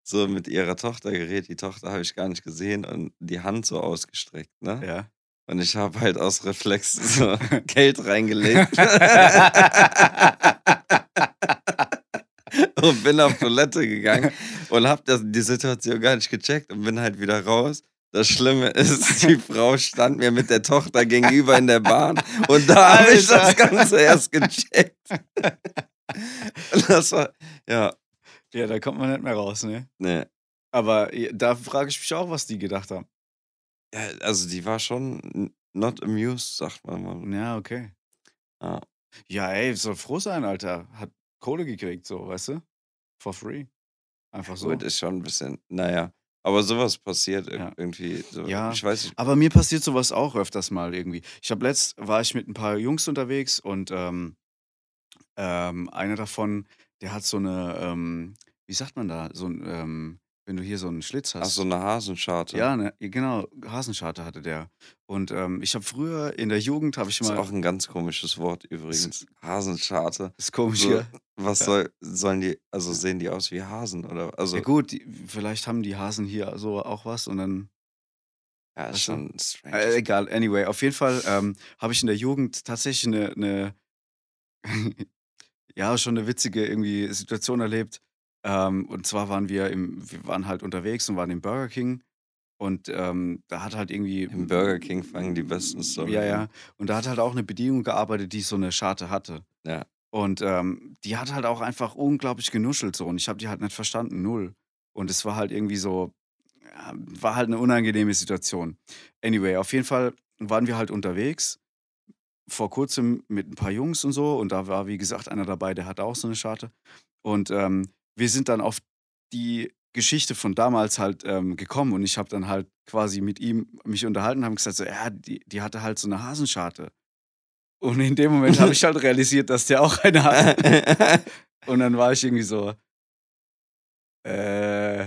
Speaker 2: so mit ihrer Tochter geredet, die Tochter habe ich gar nicht gesehen und die Hand so ausgestreckt, ne?
Speaker 1: ja.
Speaker 2: Und ich habe halt aus Reflex so Geld reingelegt. und bin auf Toilette gegangen und habe das- die Situation gar nicht gecheckt und bin halt wieder raus. Das Schlimme ist, die Frau stand mir mit der Tochter gegenüber in der Bahn und da habe ich das. Ganze erst gecheckt. Das war, ja,
Speaker 1: ja, da kommt man nicht mehr raus, ne?
Speaker 2: ne.
Speaker 1: Aber ja, da frage ich mich auch, was die gedacht haben.
Speaker 2: Ja, also die war schon not amused, sagt man mal.
Speaker 1: Ja, okay.
Speaker 2: Ja.
Speaker 1: Ja, ey, soll froh sein, Alter. Hat Kohle gekriegt, so, weißt du? For free. Einfach so.
Speaker 2: Gut, ist schon ein bisschen, naja. Aber sowas passiert
Speaker 1: Ja.
Speaker 2: irgendwie. So,
Speaker 1: Ja.
Speaker 2: Ich weiß nicht.
Speaker 1: Aber mir passiert sowas auch öfters mal irgendwie. Ich habe letzt war ich mit ein paar Jungs unterwegs und ähm, ähm, einer davon, der hat so eine, ähm, wie sagt man da, so ein, ähm, wenn du hier so einen Schlitz hast.
Speaker 2: Ach, so eine Hasenscharte.
Speaker 1: Ja, ne, genau, Hasenscharte hatte der. Und ähm, ich habe früher in der Jugend habe ich
Speaker 2: Das ist
Speaker 1: mal,
Speaker 2: auch ein ganz komisches Wort übrigens. Hasenscharte.
Speaker 1: ist komisch
Speaker 2: So,
Speaker 1: hier.
Speaker 2: was
Speaker 1: Ja.
Speaker 2: soll, sollen die, also sehen die aus wie Hasen oder? Also,
Speaker 1: Ja gut, die, vielleicht haben die Hasen hier so auch was und dann
Speaker 2: ja, ist schon strange.
Speaker 1: Äh, egal, anyway, auf jeden Fall ähm, habe ich in der Jugend tatsächlich eine, eine ja, schon eine witzige irgendwie Situation erlebt. Ähm, und zwar waren wir im, wir waren halt unterwegs und waren im Burger King und ähm, da hat halt irgendwie
Speaker 2: Im Burger King fangen die besten Storys
Speaker 1: ja, ja, und da hat halt auch eine Bedienung gearbeitet, die so eine Scharte hatte.
Speaker 2: Ja.
Speaker 1: Und ähm, die hat halt auch einfach unglaublich genuschelt so und ich habe die halt nicht verstanden, null. Und es war halt irgendwie so, war halt eine unangenehme Situation. Anyway, auf jeden Fall waren wir halt unterwegs vor kurzem mit ein paar Jungs und so und da war wie gesagt einer dabei, der hatte auch so eine Scharte und ähm, wir sind dann auf die Geschichte von damals halt ähm, gekommen und ich habe dann halt quasi mit ihm mich unterhalten und haben gesagt so, ja, die, die hatte halt so eine Hasenscharte. Und in dem Moment habe ich halt realisiert, dass der auch eine hat. Und dann war ich irgendwie so, äh,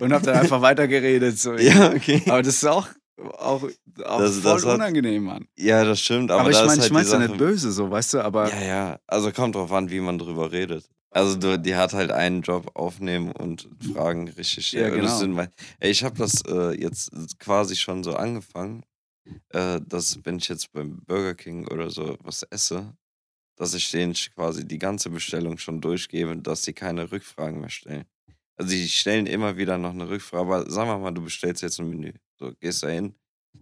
Speaker 1: und habe dann einfach weitergeredet. So.
Speaker 2: ja, okay.
Speaker 1: Aber das ist auch, auch, auch
Speaker 2: Das-
Speaker 1: voll
Speaker 2: das hat-
Speaker 1: unangenehm, Mann.
Speaker 2: Ja, das stimmt. Aber,
Speaker 1: Aber, ich meine, ich
Speaker 2: halt
Speaker 1: meine
Speaker 2: die
Speaker 1: es ja nicht böse, so, weißt du, aber
Speaker 2: Ja, ja. Also kommt drauf an, wie man drüber redet. Also du, die hat halt einen Job aufnehmen und Fragen richtig
Speaker 1: Ja, genau.
Speaker 2: sind ich habe das äh, jetzt quasi schon so angefangen, äh, dass wenn ich jetzt beim Burger King oder so was esse, dass ich denen quasi die ganze Bestellung schon durchgebe, dass sie keine Rückfragen mehr stellen. Also die stellen immer wieder noch eine Rückfrage, aber sagen wir mal, du bestellst jetzt ein Menü. So, gehst da hin,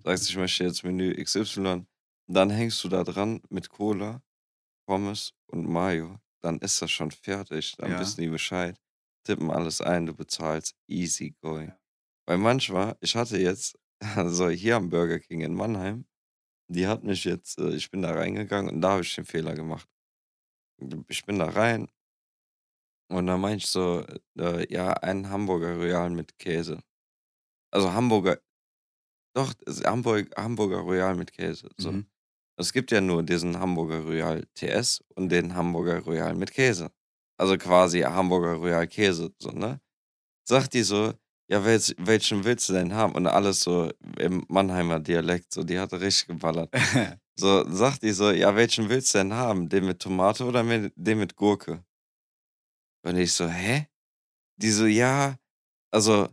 Speaker 2: sagst, ich möchte jetzt Menü XY, dann hängst du da dran mit Cola, Pommes und Mayo. Dann ist das schon fertig, dann
Speaker 1: Ja.
Speaker 2: wissen die Bescheid, tippen alles ein, du bezahlst easy going. Weil manchmal, ich hatte jetzt, also hier am Burger King in Mannheim, die hat mich jetzt, äh, ich bin da reingegangen und da habe ich den Fehler gemacht. Ich bin da rein und dann meinte ich so, äh, ja, einen Hamburger Royal mit Käse. Also Hamburger, doch, Hamburg, Hamburger Royal mit Käse. So.
Speaker 1: Mhm.
Speaker 2: Es gibt ja nur diesen Hamburger Royal TS und den Hamburger Royal mit Käse. Also quasi Hamburger Royal Käse, so, ne? Sagt die so, ja, welch, welchen willst du denn haben? Und alles so im Mannheimer Dialekt, so, die hatte richtig geballert. So, sagt die so, ja, welchen willst du denn haben? Den mit Tomate oder mit, den mit Gurke? Und ich so, hä? Die so, ja, also,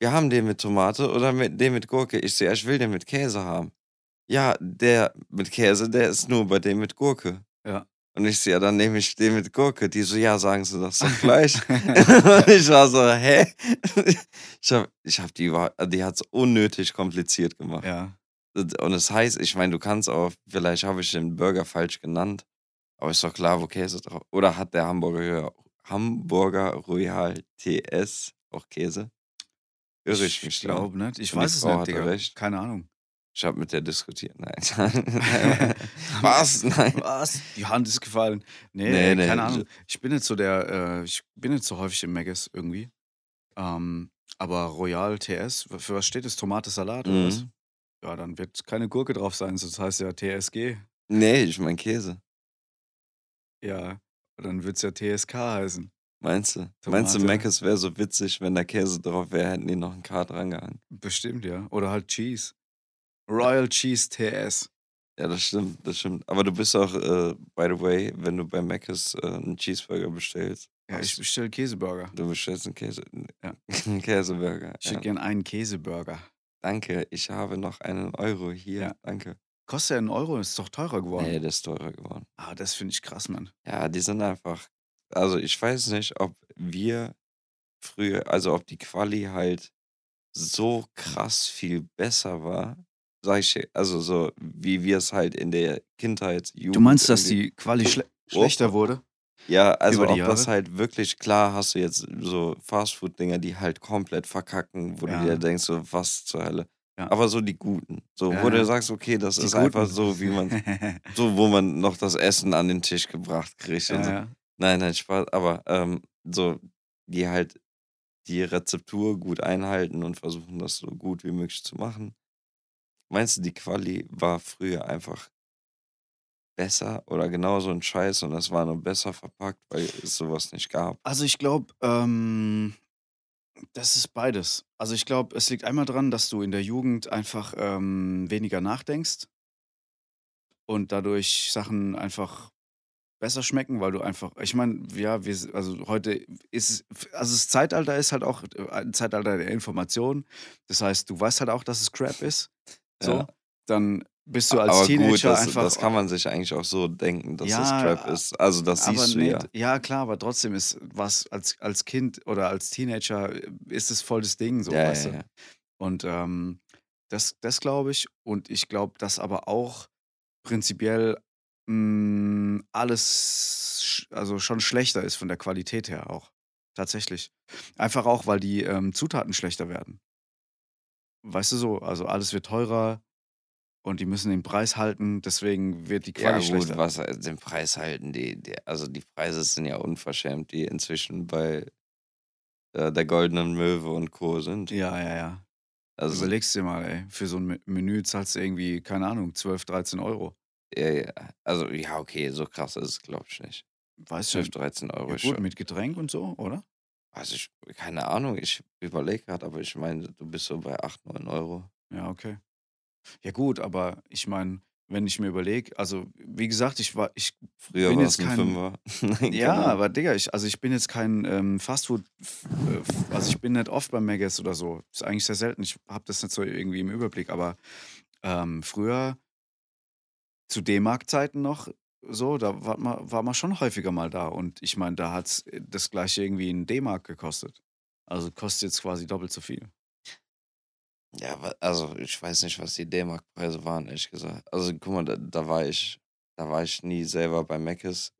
Speaker 2: wir haben den mit Tomate oder mit, den mit Gurke. Ich so, ja, ich will den mit Käse haben. Ja, der mit Käse, der ist nur bei dem mit Gurke.
Speaker 1: Ja.
Speaker 2: Und ich so, ja, dann nehme ich den mit Gurke. Die so, ja, sagen sie das doch gleich. und ich war so, hä? Ich hab, ich hab die, die hat's unnötig kompliziert gemacht.
Speaker 1: ja.
Speaker 2: Und es heißt, ich meine, du kannst auch, vielleicht habe ich den Burger falsch genannt, aber ist doch klar, wo Käse drauf. Oder hat der Hamburger, Hamburger Royal TS auch Käse? Irre ich mich
Speaker 1: Ich glaube nicht. Ich weiß es nicht, Digga.
Speaker 2: recht.
Speaker 1: Keine Ahnung.
Speaker 2: Ich habe mit der diskutiert. Nein. Was? Nein.
Speaker 1: Was? Die Hand ist gefallen. Nee,
Speaker 2: Nee, nee,
Speaker 1: keine
Speaker 2: ich-
Speaker 1: Ahnung. Ich bin nicht so der, äh, ich bin nicht so häufig im Maggis irgendwie. Ähm, aber Royal TS, für was steht das? Tomate Salat oder was?
Speaker 2: Mhm.
Speaker 1: Ja, dann wird keine Gurke drauf sein, das heißt ja TSG.
Speaker 2: Nee, ich mein Käse.
Speaker 1: Ja, dann wird es ja TSK heißen.
Speaker 2: Meinst du? Meinst du,
Speaker 1: Tomate.
Speaker 2: Mc's wäre so witzig, wenn da Käse drauf wäre, hätten die noch ein K dran gehangen?
Speaker 1: Bestimmt, ja. Oder halt Cheese. Royal Cheese TS.
Speaker 2: Ja, das stimmt, das stimmt. Aber du bist auch, äh, by the way, wenn du bei Mc's äh, einen Cheeseburger bestellst,
Speaker 1: Ja, ich bestelle Käseburger.
Speaker 2: du bestellst einen Käse,
Speaker 1: Ja.
Speaker 2: einen Käseburger.
Speaker 1: Ich hätte
Speaker 2: Ja.
Speaker 1: gern einen Käseburger.
Speaker 2: Danke, ich habe noch einen Euro hier.
Speaker 1: Ja.
Speaker 2: Danke.
Speaker 1: Kostet ja einen Euro, ist doch teurer geworden.
Speaker 2: Nee, der ist teurer geworden.
Speaker 1: Ah, das finde ich krass, Mann.
Speaker 2: Ja, die sind einfach. Also ich weiß nicht, ob wir früher, also ob die Quali halt so krass viel besser war. Sag ich, also so, wie wir es halt in der Kindheit, Jugend
Speaker 1: Du meinst, dass die Quali schle schlechter wurde?
Speaker 2: Ja, also ob das halt wirklich, klar hast du jetzt so Fastfood-Dinger, die halt komplett verkacken, wo
Speaker 1: Ja.
Speaker 2: du dir denkst, so was zur Hölle.
Speaker 1: Ja.
Speaker 2: Aber so die guten. So, wo
Speaker 1: ja.
Speaker 2: du sagst, okay, das
Speaker 1: Die
Speaker 2: ist einfach
Speaker 1: Guten.
Speaker 2: so, wie man, so, wo man noch das Essen an den Tisch gebracht kriegt.
Speaker 1: ja,
Speaker 2: so. Nein, nein, Spaß, aber ähm, so, die halt die Rezeptur gut einhalten und versuchen, das so gut wie möglich zu machen. Meinst du, die Quali war früher einfach besser oder genauso ein Scheiß und das war nur besser verpackt, weil es sowas nicht gab?
Speaker 1: Also ich glaube, ähm, das ist beides. Also ich glaube, es liegt einmal dran, dass du in der Jugend einfach ähm, weniger nachdenkst und dadurch Sachen einfach besser schmecken, weil du einfach, ich meine, ja, wir, also heute ist, es- also das Zeitalter ist halt auch äh, ein Zeitalter der Information. Das heißt, du weißt halt auch, dass es Crap ist. So,
Speaker 2: Ja.
Speaker 1: dann bist du als
Speaker 2: aber
Speaker 1: Teenager
Speaker 2: gut, das,
Speaker 1: einfach.
Speaker 2: das kann man sich eigentlich auch so denken, dass das
Speaker 1: Ja,
Speaker 2: Crap ist. Also das siehst du
Speaker 1: nee,
Speaker 2: ja.
Speaker 1: ja, klar, aber trotzdem ist was als, als Kind oder als Teenager ist es voll das Ding, so,
Speaker 2: Ja,
Speaker 1: weißt
Speaker 2: ja,
Speaker 1: du? Und ähm, das, das glaube ich. Und ich glaube, dass aber auch prinzipiell mh, alles sch- also schon schlechter ist von der Qualität her auch. Tatsächlich. Einfach auch, weil die ähm, Zutaten schlechter werden. Weißt du so, also alles wird teurer und die müssen den Preis halten, deswegen wird die
Speaker 2: Ja,
Speaker 1: Quali
Speaker 2: gut,
Speaker 1: schlechter.
Speaker 2: was den Preis halten, die, die, also die Preise sind ja unverschämt, die inzwischen bei äh, der Goldenen Möwe und Co. sind.
Speaker 1: Ja, ja, ja.
Speaker 2: Also,
Speaker 1: Überlegst dir mal, ey, für so ein Me- Menü zahlst du irgendwie, keine Ahnung, 12, 13 Euro.
Speaker 2: ja, ja, also, ja, okay, so krass ist es, glaube ich nicht.
Speaker 1: Weißt
Speaker 2: 12,
Speaker 1: du,
Speaker 2: 13 Euro
Speaker 1: ja, gut,
Speaker 2: schon.
Speaker 1: mit Getränk und so, oder?
Speaker 2: Also, ich, keine Ahnung, ich überlege gerade, aber ich meine, du bist so bei 8, 9 Euro.
Speaker 1: Ja, okay. Ja, gut, aber ich meine, wenn ich mir überlege, also wie gesagt, ich war, ich
Speaker 2: Früher
Speaker 1: bin jetzt kein.
Speaker 2: Fünfer. Nein,
Speaker 1: Ja,
Speaker 2: Ahnung.
Speaker 1: aber Digga, ich, also ich bin jetzt kein ähm, Fastfood, äh, also ich bin nicht oft beim Maggis oder so. Ist eigentlich sehr selten. Ich habe das nicht so irgendwie im Überblick, aber ähm, früher zu D-Mark-Zeiten noch so, da war man, war man schon häufiger mal da. Und ich meine, da hat es das gleiche irgendwie in D-Mark gekostet. Also kostet jetzt quasi doppelt so viel.
Speaker 2: Ja, also ich weiß nicht, was die D-Mark-Preise waren, ehrlich gesagt. Also guck mal, da, da war ich, da war ich nie selber bei Mc's.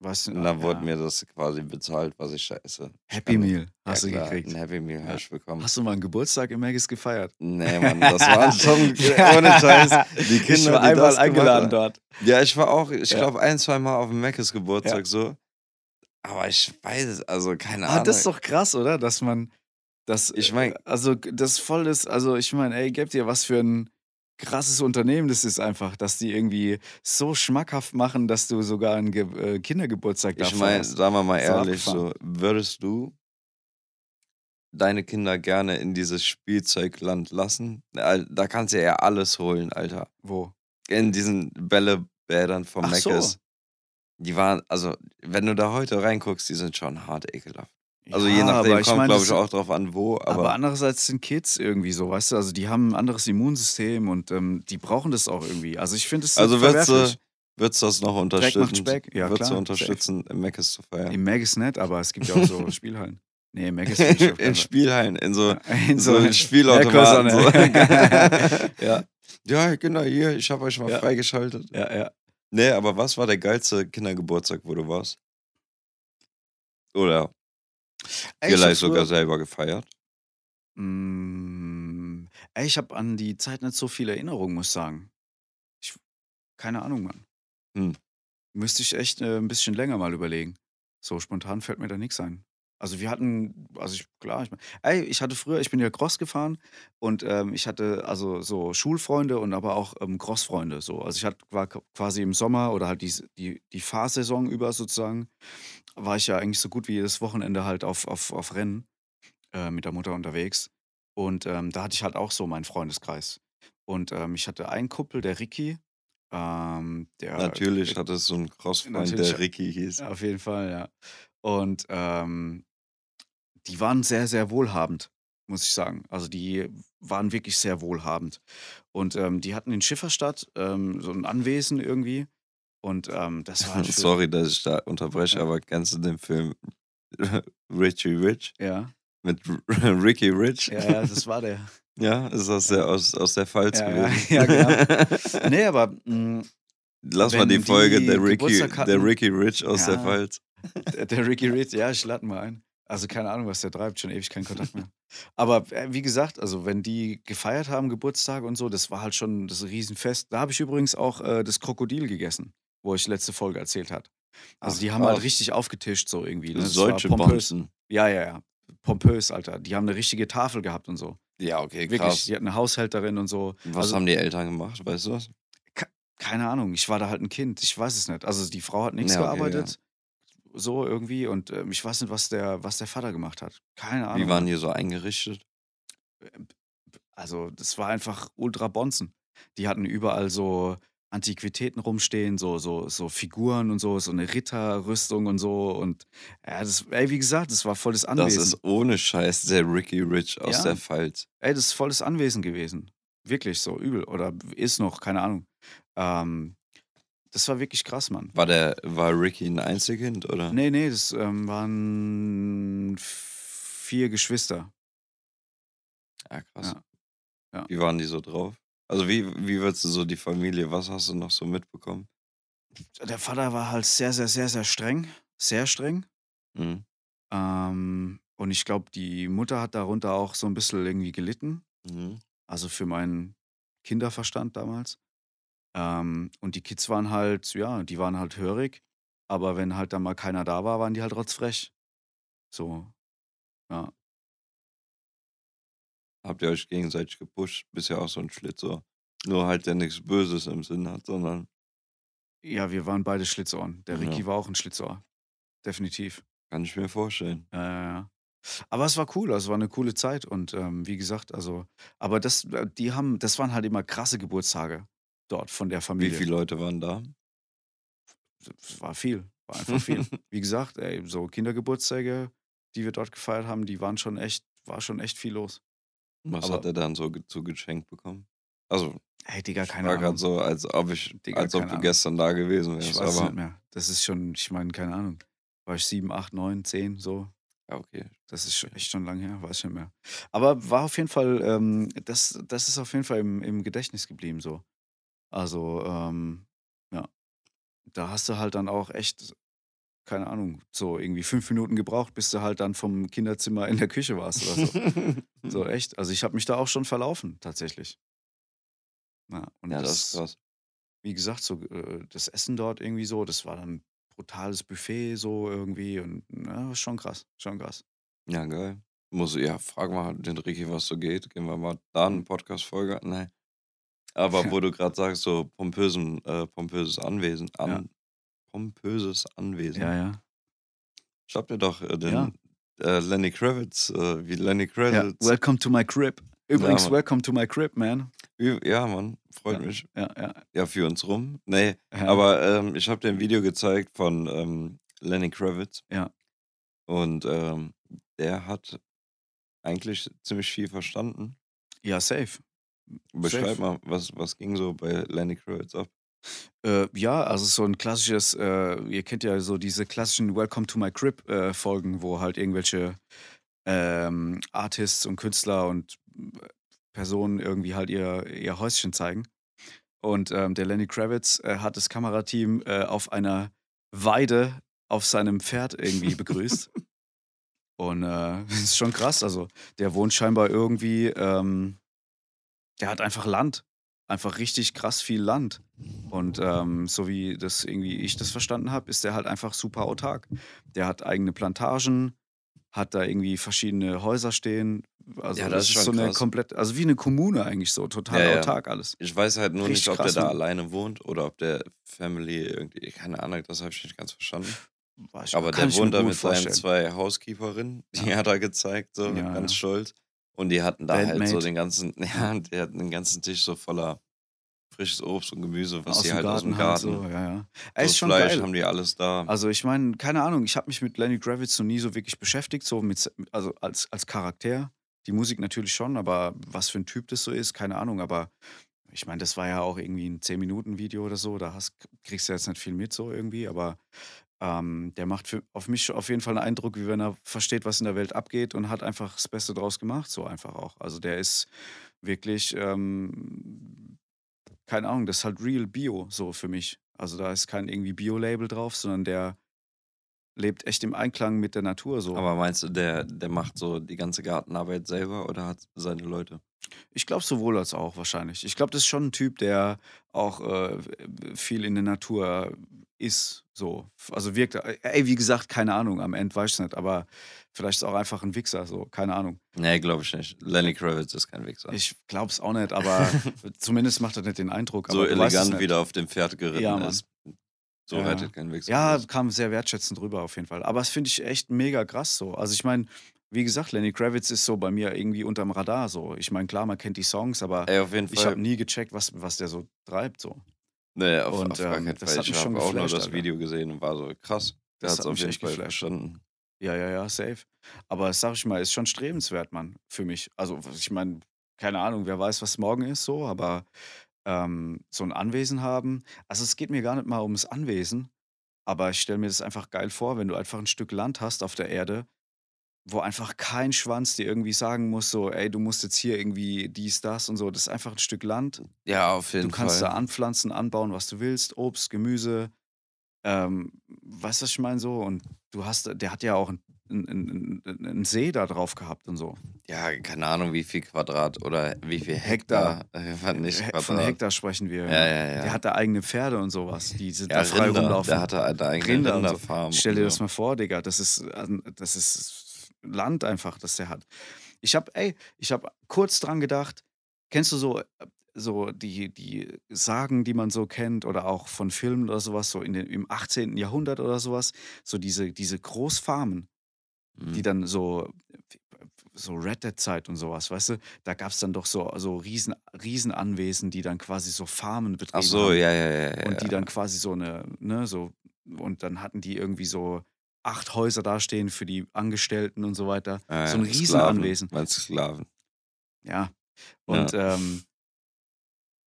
Speaker 1: Weißt du,
Speaker 2: Und
Speaker 1: ah,
Speaker 2: dann wurde
Speaker 1: ja.
Speaker 2: mir das quasi bezahlt, was ich da esse. Ich
Speaker 1: Happy
Speaker 2: kann-
Speaker 1: Meal
Speaker 2: Ja,
Speaker 1: hast du
Speaker 2: klar,
Speaker 1: gekriegt.
Speaker 2: Ein Happy Meal
Speaker 1: Ja.
Speaker 2: habe ich bekommen.
Speaker 1: Hast du mal einen Geburtstag im Maggis gefeiert?
Speaker 2: Nee, Mann, das waren schon ohne Scheiß. Die Kinder,
Speaker 1: ich war einmal eingeladen dort.
Speaker 2: Ja, ich war auch, ich glaube, ein, zwei Mal auf dem Mc's Geburtstag so. Aber ich weiß es, also keine
Speaker 1: Ah,
Speaker 2: Ahnung.
Speaker 1: das ist doch krass, oder? Dass man das.
Speaker 2: Ich
Speaker 1: äh, also g- das voll ist. Also ich meine, ey, gebt ihr was für ein krasses Unternehmen das ist einfach, dass die irgendwie so schmackhaft machen, dass du sogar einen Ge äh, Kindergeburtstag da
Speaker 2: Ich meine, sagen wir mal
Speaker 1: So
Speaker 2: ehrlich, so, würdest du deine Kinder gerne in dieses Spielzeugland lassen? Da kannst du ja alles holen, Alter.
Speaker 1: Wo?
Speaker 2: in diesen Bällebädern vom
Speaker 1: Ach so.
Speaker 2: Meckes. Die waren, also, wenn du da heute reinguckst, die sind schon hart ekelhaft. Also je
Speaker 1: Ja,
Speaker 2: nachdem
Speaker 1: aber ich
Speaker 2: kommt, glaube ich, auch drauf an, wo.
Speaker 1: Aber,
Speaker 2: Aber,
Speaker 1: andererseits sind Kids irgendwie so, weißt du, also die haben ein anderes Immunsystem und ähm, die brauchen das auch irgendwie. Also ich finde es
Speaker 2: also würdest du, würdest du das noch unterstützen?
Speaker 1: Speck. Ja,
Speaker 2: würdest du unterstützen, im Meckes zu feiern?
Speaker 1: Im Magus nicht, aber es gibt ja auch so Spielhallen. Nee, finde ich auf
Speaker 2: in. Spielhallen, in so,
Speaker 1: Ja, in
Speaker 2: so,
Speaker 1: so
Speaker 2: Spielautomaten. So.
Speaker 1: Ja,
Speaker 2: ja, genau, hier, ich habe euch mal
Speaker 1: Ja.
Speaker 2: freigeschaltet.
Speaker 1: ja, ja.
Speaker 2: Nee, aber was war der geilste Kindergeburtstag, wo du warst? Oder Vielleicht sogar selber gefeiert?
Speaker 1: Mm, ey, ich habe an die Zeit nicht so viele Erinnerungen, muss ich sagen. Ich, keine Ahnung, Mann.
Speaker 2: Hm.
Speaker 1: Müsste ich echt äh, ein bisschen länger mal überlegen. So spontan fällt mir da nichts ein. Also wir hatten, also ich, klar, ich, mein- ey, ich hatte früher, ich bin ja Cross gefahren und ähm, ich hatte also so Schulfreunde und aber auch ähm, Crossfreunde. So. Also ich hatte, war quasi im Sommer oder halt die, die, die Fahrsaison über sozusagen, war ich ja eigentlich so gut wie jedes Wochenende halt auf, auf, auf Rennen äh, mit der Mutter unterwegs. Und ähm, da hatte ich halt auch so meinen Freundeskreis. Und ähm, ich hatte einen Kumpel, der Ricky. Ähm, der,
Speaker 2: Natürlich hatte es so einen Crossfreund, der Ricky hieß.
Speaker 1: Auf jeden Fall, ja. Und ähm, die waren sehr, sehr wohlhabend, muss ich sagen. Also die waren wirklich sehr wohlhabend. Und ähm, die hatten in Schifferstadt ähm, so ein Anwesen irgendwie. Und ähm, das war halt
Speaker 2: Sorry, dass ich da unterbreche,
Speaker 1: Ja.
Speaker 2: aber kennst du den Film Richie Rich
Speaker 1: Ja,
Speaker 2: mit Ricky Rich?
Speaker 1: ja, ja, das war der.
Speaker 2: Ja, ist das der aus, aus der Pfalz
Speaker 1: Ja,
Speaker 2: gewesen?
Speaker 1: ja, genau. Nee, aber mh,
Speaker 2: Lass mal die Folge
Speaker 1: die
Speaker 2: der Ricky, der Ricky Rich aus der. Pfalz.
Speaker 1: Der, der Ricky Reed, ja, ich lade mal ein. Also keine Ahnung, was der treibt, schon ewig keinen Kontakt mehr. Aber äh, wie gesagt, also wenn die gefeiert haben, Geburtstage und so, das war halt schon das Riesenfest. Da habe ich übrigens auch äh, das Krokodil gegessen, wo ich letzte Folge erzählt hat. Also
Speaker 2: Ach,
Speaker 1: die haben halt
Speaker 2: krass.
Speaker 1: richtig aufgetischt so irgendwie. Ne? Das
Speaker 2: Solche. Bonzen.
Speaker 1: Ja, ja, ja. Pompös, Alter. Die haben eine richtige Tafel gehabt und so.
Speaker 2: Ja, okay,
Speaker 1: Wirklich,
Speaker 2: krass.
Speaker 1: die hatten eine Haushälterin und so.
Speaker 2: Was
Speaker 1: also-
Speaker 2: haben die Eltern gemacht, weißt du was?
Speaker 1: Keine Ahnung, ich war da halt ein Kind, ich weiß es nicht. Also die Frau hat nichts
Speaker 2: Ja, okay,
Speaker 1: gearbeitet, so irgendwie. Und ähm, ich weiß nicht, was der, was der Vater gemacht hat. Keine Ahnung.
Speaker 2: Wie waren die so eingerichtet?
Speaker 1: Also, das war einfach ultra bonzen. Die hatten überall so Antiquitäten rumstehen, so, so, so Figuren und so, so eine Ritterrüstung und so. Und ja, das, ey, wie gesagt, das war volles
Speaker 2: Das
Speaker 1: Anwesen.
Speaker 2: ist ohne Scheiß der Ricky Rich aus
Speaker 1: Ja.
Speaker 2: der Pfalz.
Speaker 1: ey, das ist volles Anwesen gewesen. Wirklich so übel. Oder ist noch, keine Ahnung. Ähm, das war wirklich krass, Mann.
Speaker 2: War der, war Ricky ein Einzelkind, oder?
Speaker 1: Nee, nee, das ähm, waren vier Geschwister.
Speaker 2: Ja, krass.
Speaker 1: Ja. Ja.
Speaker 2: Wie waren die so drauf? Also wie, wie würdest du so die Familie, was hast du noch so mitbekommen?
Speaker 1: Der Vater war halt sehr, sehr, sehr, sehr streng. Sehr streng.
Speaker 2: Mhm.
Speaker 1: Ähm, und ich glaube, die Mutter hat darunter auch so ein bisschen irgendwie gelitten.
Speaker 2: Mhm.
Speaker 1: Also für meinen Kinderverstand damals. Ähm, und die Kids waren halt, ja, die waren halt hörig. Aber wenn halt dann mal keiner da war, waren die halt rotzfrech. So, ja.
Speaker 2: Habt ihr euch gegenseitig gepusht? Bist ja auch so ein Schlitzer. Nur halt, der nichts Böses im Sinn hat, sondern
Speaker 1: Ja, wir waren beide Schlitzohren. Der
Speaker 2: Ja.
Speaker 1: Ricky war auch ein Schlitzohr. Definitiv.
Speaker 2: kann ich mir vorstellen.
Speaker 1: Ja, ja, ja. Aber es war cool, also es war eine coole Zeit und ähm, wie gesagt, also, aber das, äh, die haben, das waren halt immer krasse Geburtstage dort von der
Speaker 2: Wie
Speaker 1: Familie.
Speaker 2: viele Leute waren da?
Speaker 1: Es war viel, war einfach viel. Wie gesagt, ey, so Kindergeburtstage, die wir dort gefeiert haben, die waren schon echt, war schon echt viel los.
Speaker 2: Was
Speaker 1: Aber-
Speaker 2: hat er dann so zu geschenkt bekommen? Also,
Speaker 1: Hey, Digga,
Speaker 2: ich
Speaker 1: keine
Speaker 2: war
Speaker 1: Ahnung.
Speaker 2: gerade so, als ob ich,
Speaker 1: Digga,
Speaker 2: als ob du
Speaker 1: Ahnung.
Speaker 2: gestern da gewesen
Speaker 1: ich
Speaker 2: wärst.
Speaker 1: weiß es
Speaker 2: Aber
Speaker 1: nicht mehr. Das ist schon, ich meine, keine Ahnung. War ich sieben, acht, neun, zehn, so.
Speaker 2: ja, okay.
Speaker 1: Das ist schon, echt schon lange her, weiß ich nicht mehr. Aber war auf jeden Fall, ähm, das, das ist auf jeden Fall im, im Gedächtnis geblieben so. Also, ähm, ja. Da hast du halt dann auch echt, keine Ahnung, so irgendwie fünf Minuten gebraucht, bis du halt dann vom Kinderzimmer in der Küche warst oder so. so echt. Also ich habe mich da auch schon verlaufen, tatsächlich. Ja, und
Speaker 2: ja, das ist krass.
Speaker 1: wie gesagt, so äh, das Essen dort irgendwie so, das war dann brutales Buffet so irgendwie und ja, schon krass, schon krass.
Speaker 2: Ja, geil. Muss, ja, frag mal den Ricky, was so geht. Gehen wir mal da eine Podcast-Folge. Nein. Aber wo du gerade sagst, so pompösen, äh, pompöses Anwesen. An,
Speaker 1: Ja.
Speaker 2: Pompöses Anwesen.
Speaker 1: Ja, ja.
Speaker 2: Schreibt ihr doch äh, den
Speaker 1: Ja.
Speaker 2: äh, Lenny Kravitz, äh, wie Lenny
Speaker 1: Ja,
Speaker 2: Kravitz.
Speaker 1: welcome to my crib. Übrigens,
Speaker 2: Mann.
Speaker 1: welcome to my crib, man.
Speaker 2: Ja, Mann, freut
Speaker 1: Ja,
Speaker 2: mich.
Speaker 1: ja, ja.
Speaker 2: Ja, für uns rum. Nee,
Speaker 1: Ja.
Speaker 2: aber ähm, ich habe dir ein Video gezeigt von ähm, Lenny Kravitz.
Speaker 1: Ja.
Speaker 2: Und ähm, der hat eigentlich ziemlich viel verstanden.
Speaker 1: Ja, safe.
Speaker 2: Beschreib
Speaker 1: Safe.
Speaker 2: mal, was, was ging so bei Lenny Kravitz ab?
Speaker 1: Äh, ja, also so ein klassisches, äh, ihr kennt ja so diese klassischen Welcome to my Crib äh, Folgen, wo halt irgendwelche ähm, Artists und Künstler und äh, Personen irgendwie halt ihr, ihr Häuschen zeigen. Und ähm, der Lenny Kravitz äh, hat das Kamerateam äh, auf einer Weide auf seinem Pferd irgendwie begrüßt. Und das ist schon krass. Also, der wohnt scheinbar irgendwie, ähm, der hat einfach Land. Einfach richtig krass viel Land. Und ähm, so wie das irgendwie ich das verstanden habe, ist der halt einfach super autark. Der hat eigene Plantagen, hat da irgendwie verschiedene Häuser stehen. Also
Speaker 2: Ja,
Speaker 1: das,
Speaker 2: das ist
Speaker 1: ist so eine
Speaker 2: krass.
Speaker 1: komplett, also wie eine Kommune eigentlich so, total
Speaker 2: Ja, ja.
Speaker 1: autark alles.
Speaker 2: Ich weiß halt nur
Speaker 1: Richtig
Speaker 2: nicht, ob der da
Speaker 1: ne?
Speaker 2: alleine wohnt oder ob der Family irgendwie, keine Ahnung, das habe ich nicht ganz verstanden.
Speaker 1: Ich-
Speaker 2: Aber der wohnt da mit seinen zwei Housekeeperinnen, die
Speaker 1: Ja.
Speaker 2: hat er gezeigt, so
Speaker 1: Ja,
Speaker 2: ganz
Speaker 1: ja.
Speaker 2: stolz. Und die hatten da halt so
Speaker 1: Bandmate.
Speaker 2: den ganzen, ja, die hatten den ganzen Tisch so voller frisches Obst und Gemüse, was
Speaker 1: aus dem
Speaker 2: halt aus dem
Speaker 1: Garten
Speaker 2: Garten.
Speaker 1: halt so, ja, ja.
Speaker 2: So
Speaker 1: Ey, ist schon
Speaker 2: Fleisch
Speaker 1: geil.
Speaker 2: haben die alles da.
Speaker 1: Also ich meine, keine Ahnung, ich habe mich mit Lenny Kravitz noch nie so wirklich beschäftigt, so mit, also als, als Charakter. Die Musik natürlich schon, aber was für ein Typ das so ist, keine Ahnung. Aber ich meine, das war ja auch irgendwie ein 10-Minuten-Video oder so, da hast, kriegst du jetzt nicht viel mit so irgendwie, aber ähm, der macht für, auf mich auf jeden Fall einen Eindruck, wie wenn er versteht, was in der Welt abgeht und hat einfach das Beste draus gemacht, so einfach auch. Also der ist wirklich, ähm, keine Ahnung, das ist halt real Bio so für mich. Also da ist kein irgendwie Bio-Label drauf, sondern der lebt echt im Einklang mit der Natur so.
Speaker 2: Aber meinst du, der, der macht so die ganze Gartenarbeit selber oder hat seine Leute?
Speaker 1: Ich glaube sowohl als auch wahrscheinlich. Ich glaube, das ist schon ein Typ, der auch äh, viel in der Natur ist. So. Also wirkt, ey, wie gesagt, keine Ahnung, am Ende weiß ich nicht, aber vielleicht ist auch einfach ein Wichser, so, keine Ahnung.
Speaker 2: Nee, glaube ich nicht. Lenny Kravitz ist kein Wichser.
Speaker 1: Ich glaube es auch nicht, aber zumindest macht er nicht den Eindruck.
Speaker 2: so elegant wieder auf dem Pferd geritten
Speaker 1: Ja,
Speaker 2: ist. So
Speaker 1: Ja.
Speaker 2: rettet kein Wichser.
Speaker 1: Ja, kam sehr wertschätzend rüber auf jeden Fall. Aber das finde ich echt mega krass so. Also ich meine, wie gesagt, Lenny Kravitz ist so bei mir irgendwie unterm Radar so. Ich meine, klar, man kennt die Songs, aber
Speaker 2: Ey,
Speaker 1: ich habe nie gecheckt, was, was der so treibt so.
Speaker 2: Nee, auf,
Speaker 1: Und,
Speaker 2: auf gar
Speaker 1: ähm,
Speaker 2: keinen Fall. Ich habe auch nur das
Speaker 1: Alter.
Speaker 2: Video gesehen und war so krass. Der
Speaker 1: Das
Speaker 2: hat es auf jeden Fall
Speaker 1: geflasht.
Speaker 2: verstanden.
Speaker 1: Ja, ja, ja, safe. Aber sag ich mal, ist schon strebenswert, Mann, für mich. Also ich meine, keine Ahnung, wer weiß, was morgen ist so, aber ähm, so ein Anwesen haben. Also es geht mir gar nicht mal ums Anwesen, aber ich stelle mir das einfach geil vor, wenn du einfach ein Stück Land hast auf der Erde, wo einfach kein Schwanz dir irgendwie sagen muss, so, ey, du musst jetzt hier irgendwie dies, das und so. Das ist einfach ein Stück Land.
Speaker 2: Ja, auf jeden
Speaker 1: Du kannst
Speaker 2: Fall.
Speaker 1: da anpflanzen, anbauen, was du willst, Obst, Gemüse. Ähm, weißt du, was ich meine so? Und du hast, der hat ja auch einen, einen, einen, See da drauf gehabt und so.
Speaker 2: Ja, keine Ahnung, wie viel Quadrat oder wie viel
Speaker 1: Hektar.
Speaker 2: Hektar. Äh, nicht Quadrat.
Speaker 1: Von Hektar sprechen wir.
Speaker 2: Ja, ja, ja.
Speaker 1: Der hat da eigene Pferde und sowas, die sind
Speaker 2: ja,
Speaker 1: da frei
Speaker 2: Rinder.
Speaker 1: rumlaufen.
Speaker 2: Der hatte eine eigene
Speaker 1: Rinder und so.
Speaker 2: Rinderfarm.
Speaker 1: Stell dir das mal vor, Digga. Das ist, ähm, das ist Land einfach, das der hat. Ich habe, ey, ich habe kurz dran gedacht, kennst du so, äh, so die, die Sagen, die man so kennt oder auch von Filmen oder sowas, so in den, im 18. Jahrhundert oder sowas, so diese, diese Großfarmen, die
Speaker 2: Mhm.
Speaker 1: dann so, so Red Dead Zeit und sowas, weißt du, da gab es dann doch so, so riesen, Riesenanwesen, die dann quasi so Farmen betrieben
Speaker 2: Ach so,
Speaker 1: haben.
Speaker 2: ja, ja, ja. ja
Speaker 1: Und die
Speaker 2: ja.
Speaker 1: dann quasi so eine, ne, so, und dann hatten die irgendwie so acht Häuser dastehen für die Angestellten und so weiter.
Speaker 2: Ja,
Speaker 1: so ein
Speaker 2: ja,
Speaker 1: Riesenanwesen.
Speaker 2: Sklaven. Sklaven?
Speaker 1: Ja. Und ähm,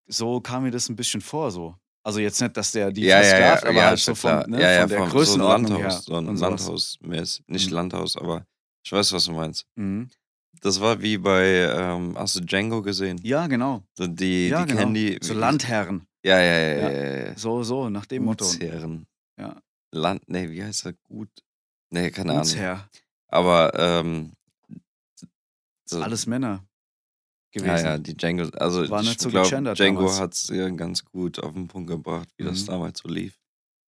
Speaker 1: so kam mir das ein bisschen vor, so. Also jetzt nicht, dass der die
Speaker 2: ja, ja, ja,
Speaker 1: versklavt, aber
Speaker 2: ja,
Speaker 1: halt
Speaker 2: ist
Speaker 1: so von, ne,
Speaker 2: ja, ja,
Speaker 1: von der
Speaker 2: vom-
Speaker 1: Größenordnung
Speaker 2: so ein
Speaker 1: her.
Speaker 2: Landhaus, so ein. Landhaus mäßig. Nicht
Speaker 1: Mhm.
Speaker 2: Landhaus, aber ich weiß, was du meinst.
Speaker 1: Mhm.
Speaker 2: Das war wie bei, ähm, hast du Django gesehen?
Speaker 1: Ja, genau.
Speaker 2: So die,
Speaker 1: ja,
Speaker 2: die
Speaker 1: genau.
Speaker 2: die.
Speaker 1: so Landherren.
Speaker 2: Ja, ja, ja,
Speaker 1: Ja.
Speaker 2: ja. ja, ja.
Speaker 1: So, so, nach dem Motto.
Speaker 2: Gutsherren.
Speaker 1: Ja.
Speaker 2: Land, nee, wie heißt das? Gut. Nee, keine Ahnung.
Speaker 1: Gutsherr.
Speaker 2: Aber, ähm, so,
Speaker 1: Alles Männer gewesen.
Speaker 2: ja, ja, die Django, also
Speaker 1: War
Speaker 2: ich
Speaker 1: so
Speaker 2: glaube, Django hat es ja ganz gut auf den Punkt gebracht, wie das
Speaker 1: Mhm.
Speaker 2: damals so lief.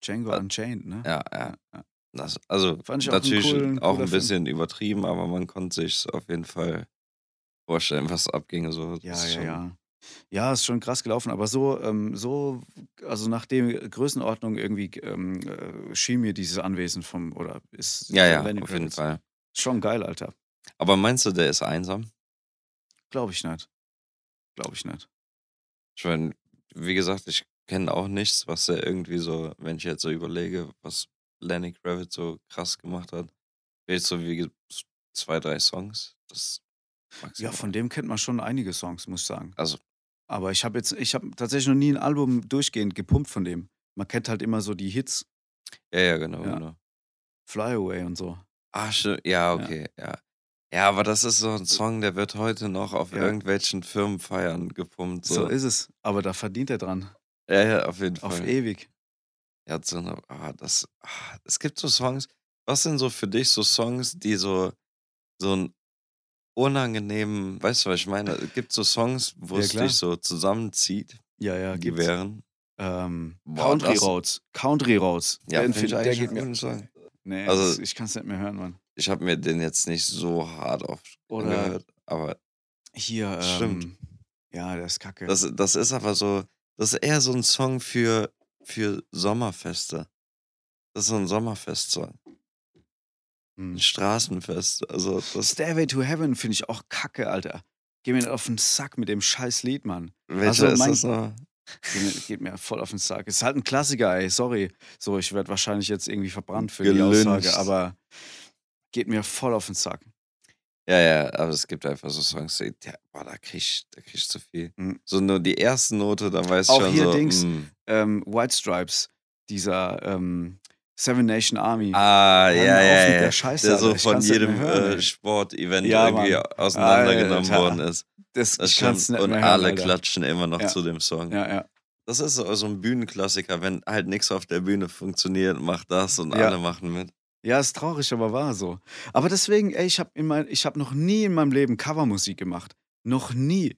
Speaker 1: Django
Speaker 2: Wa-
Speaker 1: Unchained, ne?
Speaker 2: Ja, ja. Das, also
Speaker 1: Fand ich auch
Speaker 2: natürlich
Speaker 1: coolen-
Speaker 2: auch ein
Speaker 1: Film.
Speaker 2: bisschen übertrieben, aber man konnte sich auf jeden Fall vorstellen, was abginge. So. Das
Speaker 1: Ja, ja, ja. Ja, ist schon krass gelaufen, aber so, ähm, so, also nach der Größenordnung irgendwie ähm, äh, schien mir dieses Anwesen vom, oder ist
Speaker 2: Ja, ja,
Speaker 1: Lenny
Speaker 2: auf jeden
Speaker 1: Kravitz
Speaker 2: Fall.
Speaker 1: Schon geil, Alter.
Speaker 2: Aber meinst du, der ist einsam?
Speaker 1: Glaube ich nicht. Glaube ich nicht.
Speaker 2: Ich meine, wie gesagt, ich kenne auch nichts, was er irgendwie so, wenn ich jetzt so überlege, was Lenny Kravitz so krass gemacht hat. Vielleicht so wie zwei, drei Songs. Das
Speaker 1: Ja, von dem kennt man schon einige Songs, muss ich sagen.
Speaker 2: Also,
Speaker 1: Aber ich habe jetzt, ich habe tatsächlich noch nie ein Album durchgehend gepumpt von dem. Man kennt halt immer so die Hits,
Speaker 2: ja, ja, genau,
Speaker 1: Ja.
Speaker 2: genau.
Speaker 1: Fly Away und so.
Speaker 2: Ah, stimmt. Ja, okay, ja. Ja, aber das ist so ein Song, der wird heute noch auf
Speaker 1: Ja.
Speaker 2: irgendwelchen Firmenfeiern gepumpt.
Speaker 1: So
Speaker 2: So.
Speaker 1: ist es. Aber da verdient er dran.
Speaker 2: Ja, ja, auf jeden
Speaker 1: Auf
Speaker 2: Fall.
Speaker 1: ewig.
Speaker 2: Er hat so eine, ah, das, ah, es gibt so Songs. Was sind so für dich so Songs, die so, so einen unangenehmen, weißt du, was ich meine? Es gibt so Songs, wo
Speaker 1: Ja,
Speaker 2: es
Speaker 1: klar.
Speaker 2: dich so zusammenzieht,
Speaker 1: Ja, ja,
Speaker 2: die
Speaker 1: gibt's.
Speaker 2: wären.
Speaker 1: Ähm,
Speaker 2: Boah,
Speaker 1: Country
Speaker 2: das-
Speaker 1: Roads. Country Roads.
Speaker 2: Ja,
Speaker 1: Den find-
Speaker 2: eigentlich
Speaker 1: geht mir.
Speaker 2: Song.
Speaker 1: Nee,
Speaker 2: Also-
Speaker 1: ich kann es nicht mehr hören, Mann.
Speaker 2: Ich habe mir den jetzt nicht so hart oft
Speaker 1: Oder-
Speaker 2: angehört, aber
Speaker 1: Hier, ähm,
Speaker 2: Stimmt.
Speaker 1: Ja, der ist kacke.
Speaker 2: das, das ist aber so, das ist eher so ein Song für, für Sommerfeste. Das ist so ein Sommerfestsong.
Speaker 1: Hm.
Speaker 2: Ein Straßenfest. Also das,
Speaker 1: Stairway to Heaven finde ich auch kacke, Alter. Geh mir auf den Sack mit dem scheiß Lied, Mann.
Speaker 2: welcher ist
Speaker 1: mein-
Speaker 2: das noch?
Speaker 1: Geht mir, geht mir voll auf den Sack. Ist halt ein Klassiker, ey, sorry. So, ich werde wahrscheinlich jetzt irgendwie verbrannt für
Speaker 2: Gelünscht.
Speaker 1: die Aussage, aber geht mir voll auf den Sack.
Speaker 2: Ja, ja, aber es gibt einfach so Songs, die, der, boah, da krieg ich, da krieg ich zu viel.
Speaker 1: Mhm.
Speaker 2: So nur die erste Note, da weiß ich
Speaker 1: Auch
Speaker 2: schon
Speaker 1: hier
Speaker 2: so,
Speaker 1: Dings.
Speaker 2: mm.
Speaker 1: Ähm, White Stripes, dieser ähm, Seven Nation Army.
Speaker 2: Ah, ja, ja, ja.
Speaker 1: der Scheiße,
Speaker 2: der so von jedem äh. Sportevent
Speaker 1: Ja,
Speaker 2: irgendwie
Speaker 1: Mann.
Speaker 2: auseinandergenommen
Speaker 1: Alter.
Speaker 2: worden ist.
Speaker 1: Das,
Speaker 2: Das
Speaker 1: nicht
Speaker 2: Und
Speaker 1: hören,
Speaker 2: alle
Speaker 1: Alter.
Speaker 2: klatschen immer noch
Speaker 1: Ja.
Speaker 2: zu dem Song.
Speaker 1: Ja, ja.
Speaker 2: Das ist so ein Bühnenklassiker, wenn halt nichts auf der Bühne funktioniert, macht das und
Speaker 1: Ja.
Speaker 2: alle machen mit.
Speaker 1: Ja, ist traurig, aber war so. Aber deswegen, ey, ich habe hab noch nie in meinem Leben Covermusik gemacht. Noch nie.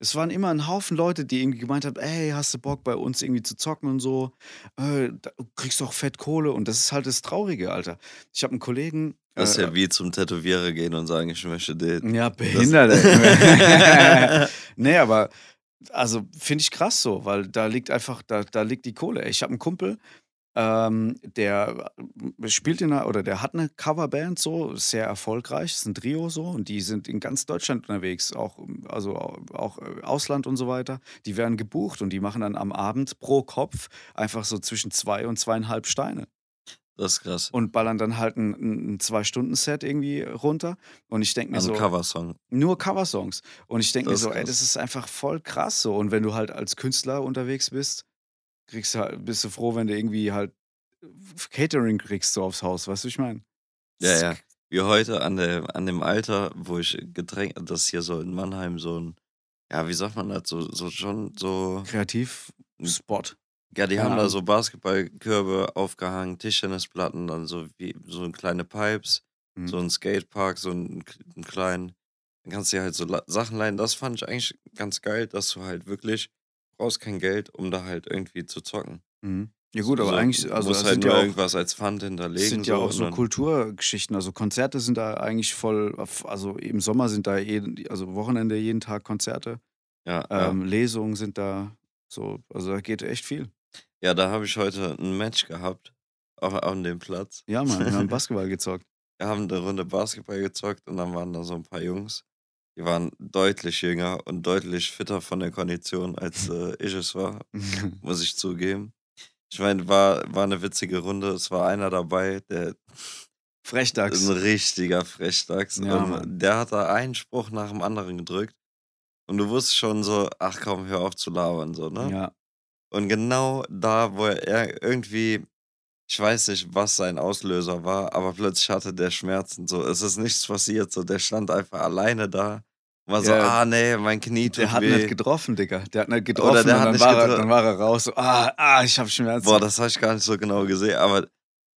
Speaker 1: Es waren immer ein Haufen Leute, die irgendwie gemeint haben, ey, hast du Bock bei uns irgendwie zu zocken und so? Äh, da, du kriegst doch fett Kohle. Und das ist halt das Traurige, Alter. Ich habe einen Kollegen.
Speaker 2: Das ist
Speaker 1: äh,
Speaker 2: ja wie zum Tätowierer gehen und sagen, ich möchte den.
Speaker 1: Ja, behindert. nee, aber also finde ich krass so, weil da liegt einfach, da, da liegt die Kohle. Ich habe einen Kumpel, ähm, der spielt in einer, oder der hat eine Coverband so, sehr erfolgreich, ist ein Trio so und die sind in ganz Deutschland unterwegs, auch, also auch äh, Ausland und so weiter. Die werden gebucht und die machen dann am Abend pro Kopf einfach so zwischen zwei und zweieinhalb Steine
Speaker 2: Das ist krass.
Speaker 1: und ballern dann halt ein, ein Zwei-Stunden-Set irgendwie runter. Und ich denke mir
Speaker 2: Also
Speaker 1: so,
Speaker 2: Coversong.
Speaker 1: nur Coversongs. Und ich denke mir
Speaker 2: Das ist
Speaker 1: so, ey,
Speaker 2: krass.
Speaker 1: das ist einfach voll krass so. Und wenn du halt als Künstler unterwegs bist, kriegst halt, bist du froh, wenn du irgendwie halt Catering kriegst so aufs Haus, weißt du, ich meine?
Speaker 2: Ja, ja. Wie heute an, der, an dem Alter, wo ich Getränk, das hier so in Mannheim so ein, ja, wie sagt man das, so, so schon so,
Speaker 1: Kreativ-Spot.
Speaker 2: ja, die
Speaker 1: Keine
Speaker 2: haben da so Basketballkörbe aufgehangen, Tischtennisplatten, dann so wie so kleine Pipes,
Speaker 1: Mhm.
Speaker 2: so ein Skatepark, so einen, einen kleinen, dann kannst du dir halt so Sachen leihen. Das fand ich eigentlich ganz geil, dass du halt wirklich brauchst kein Geld, um da halt irgendwie zu zocken.
Speaker 1: Mhm. Ja gut, aber
Speaker 2: so,
Speaker 1: eigentlich, also
Speaker 2: musst
Speaker 1: das
Speaker 2: halt
Speaker 1: sind
Speaker 2: nur
Speaker 1: ja auch,
Speaker 2: irgendwas als Pfand hinterlegen.
Speaker 1: sind ja auch
Speaker 2: und
Speaker 1: so Kulturgeschichten. Also Konzerte sind da eigentlich voll, also im Sommer sind da jeden, also Wochenende jeden Tag Konzerte.
Speaker 2: ja, ja.
Speaker 1: Ähm, Lesungen sind da so, also da geht echt viel.
Speaker 2: ja, da habe ich heute ein Match gehabt, auch an dem Platz.
Speaker 1: Ja, Mann, wir haben Basketball gezockt.
Speaker 2: Wir haben eine Runde Basketball gezockt und dann waren da so ein paar Jungs, die waren deutlich jünger und deutlich fitter von der Kondition, als äh, ich es war, muss ich zugeben. Ich meine, war, war eine witzige Runde. Es war einer dabei, der
Speaker 1: Frechdachs.
Speaker 2: ist ein richtiger Frechdachs.
Speaker 1: Ja,
Speaker 2: und
Speaker 1: Mann.
Speaker 2: der hat da einen Spruch nach dem anderen gedrückt. Und du wusstest schon so, ach komm, hör auf zu labern, so, ne?
Speaker 1: Ja.
Speaker 2: Und genau da, wo er irgendwie, ich weiß nicht, was sein Auslöser war, aber plötzlich hatte der Schmerzen. So, es ist nichts passiert. So, der stand einfach alleine da. Und war so,
Speaker 1: Ja.
Speaker 2: ah nee, mein Knie tut
Speaker 1: Der hat
Speaker 2: weh.
Speaker 1: nicht getroffen, Digga. Der hat nicht getroffen
Speaker 2: der
Speaker 1: und
Speaker 2: hat
Speaker 1: dann,
Speaker 2: nicht
Speaker 1: war er,
Speaker 2: getro-
Speaker 1: dann war er raus. So, ah, ah, ich hab Schmerzen.
Speaker 2: Boah, das habe ich gar nicht so genau gesehen, aber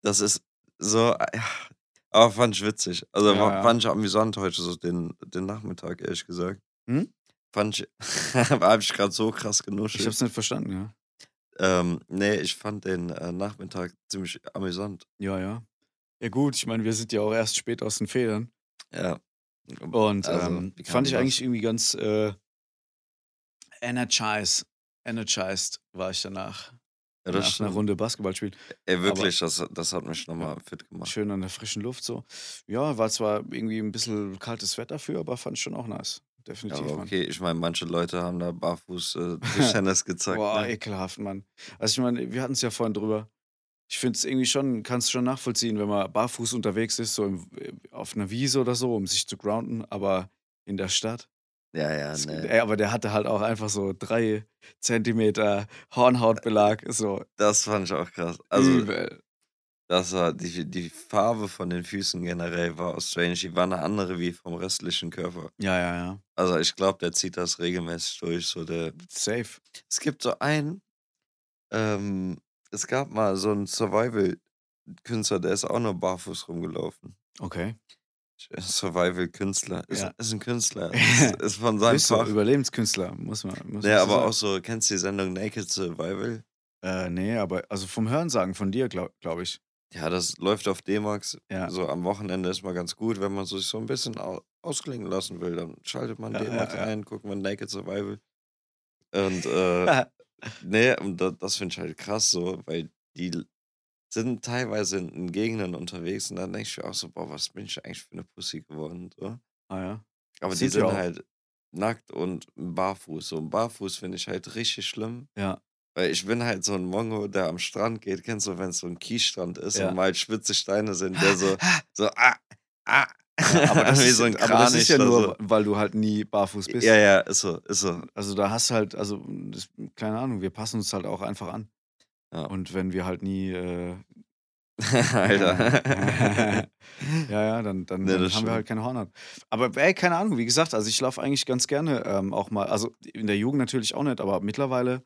Speaker 2: das ist so, ja, aber fand ich witzig. Also
Speaker 1: Ja,
Speaker 2: fand ich amüsant heute, so den, den Nachmittag, ehrlich gesagt.
Speaker 1: Hm?
Speaker 2: Fand ich, habe ich gerade so krass
Speaker 1: ich
Speaker 2: genuschelt.
Speaker 1: hab's nicht verstanden, ja.
Speaker 2: Ähm, nee, ich fand den äh, Nachmittag ziemlich amüsant.
Speaker 1: Ja, ja. Ja, gut, ich meine, wir sind ja auch erst spät aus den Federn.
Speaker 2: Ja.
Speaker 1: Und
Speaker 2: Also,
Speaker 1: ähm, fand ich
Speaker 2: das?
Speaker 1: eigentlich irgendwie ganz äh, energized. Energized war ich danach.
Speaker 2: Ja,
Speaker 1: nach einer
Speaker 2: stimmt.
Speaker 1: Runde Basketball spielen.
Speaker 2: Ey, wirklich, das, das hat mich nochmal
Speaker 1: Ja.
Speaker 2: fit gemacht.
Speaker 1: Schön an der frischen Luft so. Ja, war zwar irgendwie ein bisschen kaltes Wetter für, aber fand ich schon auch nice. definitiv,
Speaker 2: aber
Speaker 1: Mann.
Speaker 2: okay, ich meine, manche Leute haben da barfuß äh, Tischtennis gezockt.
Speaker 1: Boah,
Speaker 2: ne?
Speaker 1: ekelhaft, Mann. Also ich meine, wir hatten es ja vorhin drüber. Ich finde es irgendwie schon, kannst schon nachvollziehen, wenn man barfuß unterwegs ist, so im, auf einer Wiese oder so, um sich zu grounden, aber in der Stadt.
Speaker 2: Ja, ja,
Speaker 1: Das,
Speaker 2: ne.
Speaker 1: ey, aber der hatte halt auch einfach so drei Zentimeter Hornhautbelag. So
Speaker 2: Das fand ich auch krass. Also,
Speaker 1: übel.
Speaker 2: das war die, die Farbe von den Füßen generell war auch strange. Die war eine andere wie vom restlichen Körper.
Speaker 1: Ja, ja, ja.
Speaker 2: Also, ich glaube, der zieht das regelmäßig durch. So der,
Speaker 1: Safe.
Speaker 2: es gibt so einen, ähm, es gab mal so einen Survival-Künstler, der ist auch nur barfuß rumgelaufen.
Speaker 1: Okay.
Speaker 2: Survival-Künstler. Ist,
Speaker 1: Ja.
Speaker 2: ist ein Künstler. Ist, ist von seinem Fach.
Speaker 1: Überlebenskünstler, muss man. Muss
Speaker 2: Ja, aber
Speaker 1: sagen.
Speaker 2: auch so, kennst du die Sendung Naked Survival?
Speaker 1: Äh, nee, aber also vom Hörensagen von dir, glaube glaub ich.
Speaker 2: Ja, das läuft auf D-Max.
Speaker 1: Ja.
Speaker 2: So am Wochenende ist mal ganz gut, wenn man sich so ein bisschen au ausklingen lassen will. Dann schaltet man
Speaker 1: Ja,
Speaker 2: D-Max ein, guckt man Naked Survival. Und äh, nee, und da, das finde ich halt krass so, weil die sind teilweise in, Gegenden unterwegs und dann denke ich mir auch so, boah, was bin ich eigentlich für eine Pussy geworden? So.
Speaker 1: ah ja.
Speaker 2: Aber die
Speaker 1: Sind wir
Speaker 2: sind halt nackt und barfuß. So barfuß finde ich halt richtig schlimm.
Speaker 1: Ja.
Speaker 2: Weil ich bin halt so ein Mongo, der am Strand geht. Kennst du, wenn es so ein Kiesstrand ist
Speaker 1: Ja.
Speaker 2: und mal spitze Steine sind, der so, so, ah, ah.
Speaker 1: Ja, aber das, ist,
Speaker 2: so ein
Speaker 1: aber das ist ja
Speaker 2: Kranich
Speaker 1: nur, weil du halt nie barfuß bist.
Speaker 2: Ja, ja, ist so, ist so.
Speaker 1: Also da hast du halt, also das, keine Ahnung, wir passen uns halt auch einfach an.
Speaker 2: Ja.
Speaker 1: Und wenn wir halt nie, äh,
Speaker 2: Alter.
Speaker 1: ja, ja, dann, dann,
Speaker 2: Nee,
Speaker 1: dann haben
Speaker 2: das
Speaker 1: wir
Speaker 2: stimmt.
Speaker 1: halt keine Hornhaut. Aber ey, keine Ahnung, wie gesagt, also ich laufe eigentlich ganz gerne ähm, auch mal, also in der Jugend natürlich auch nicht, aber mittlerweile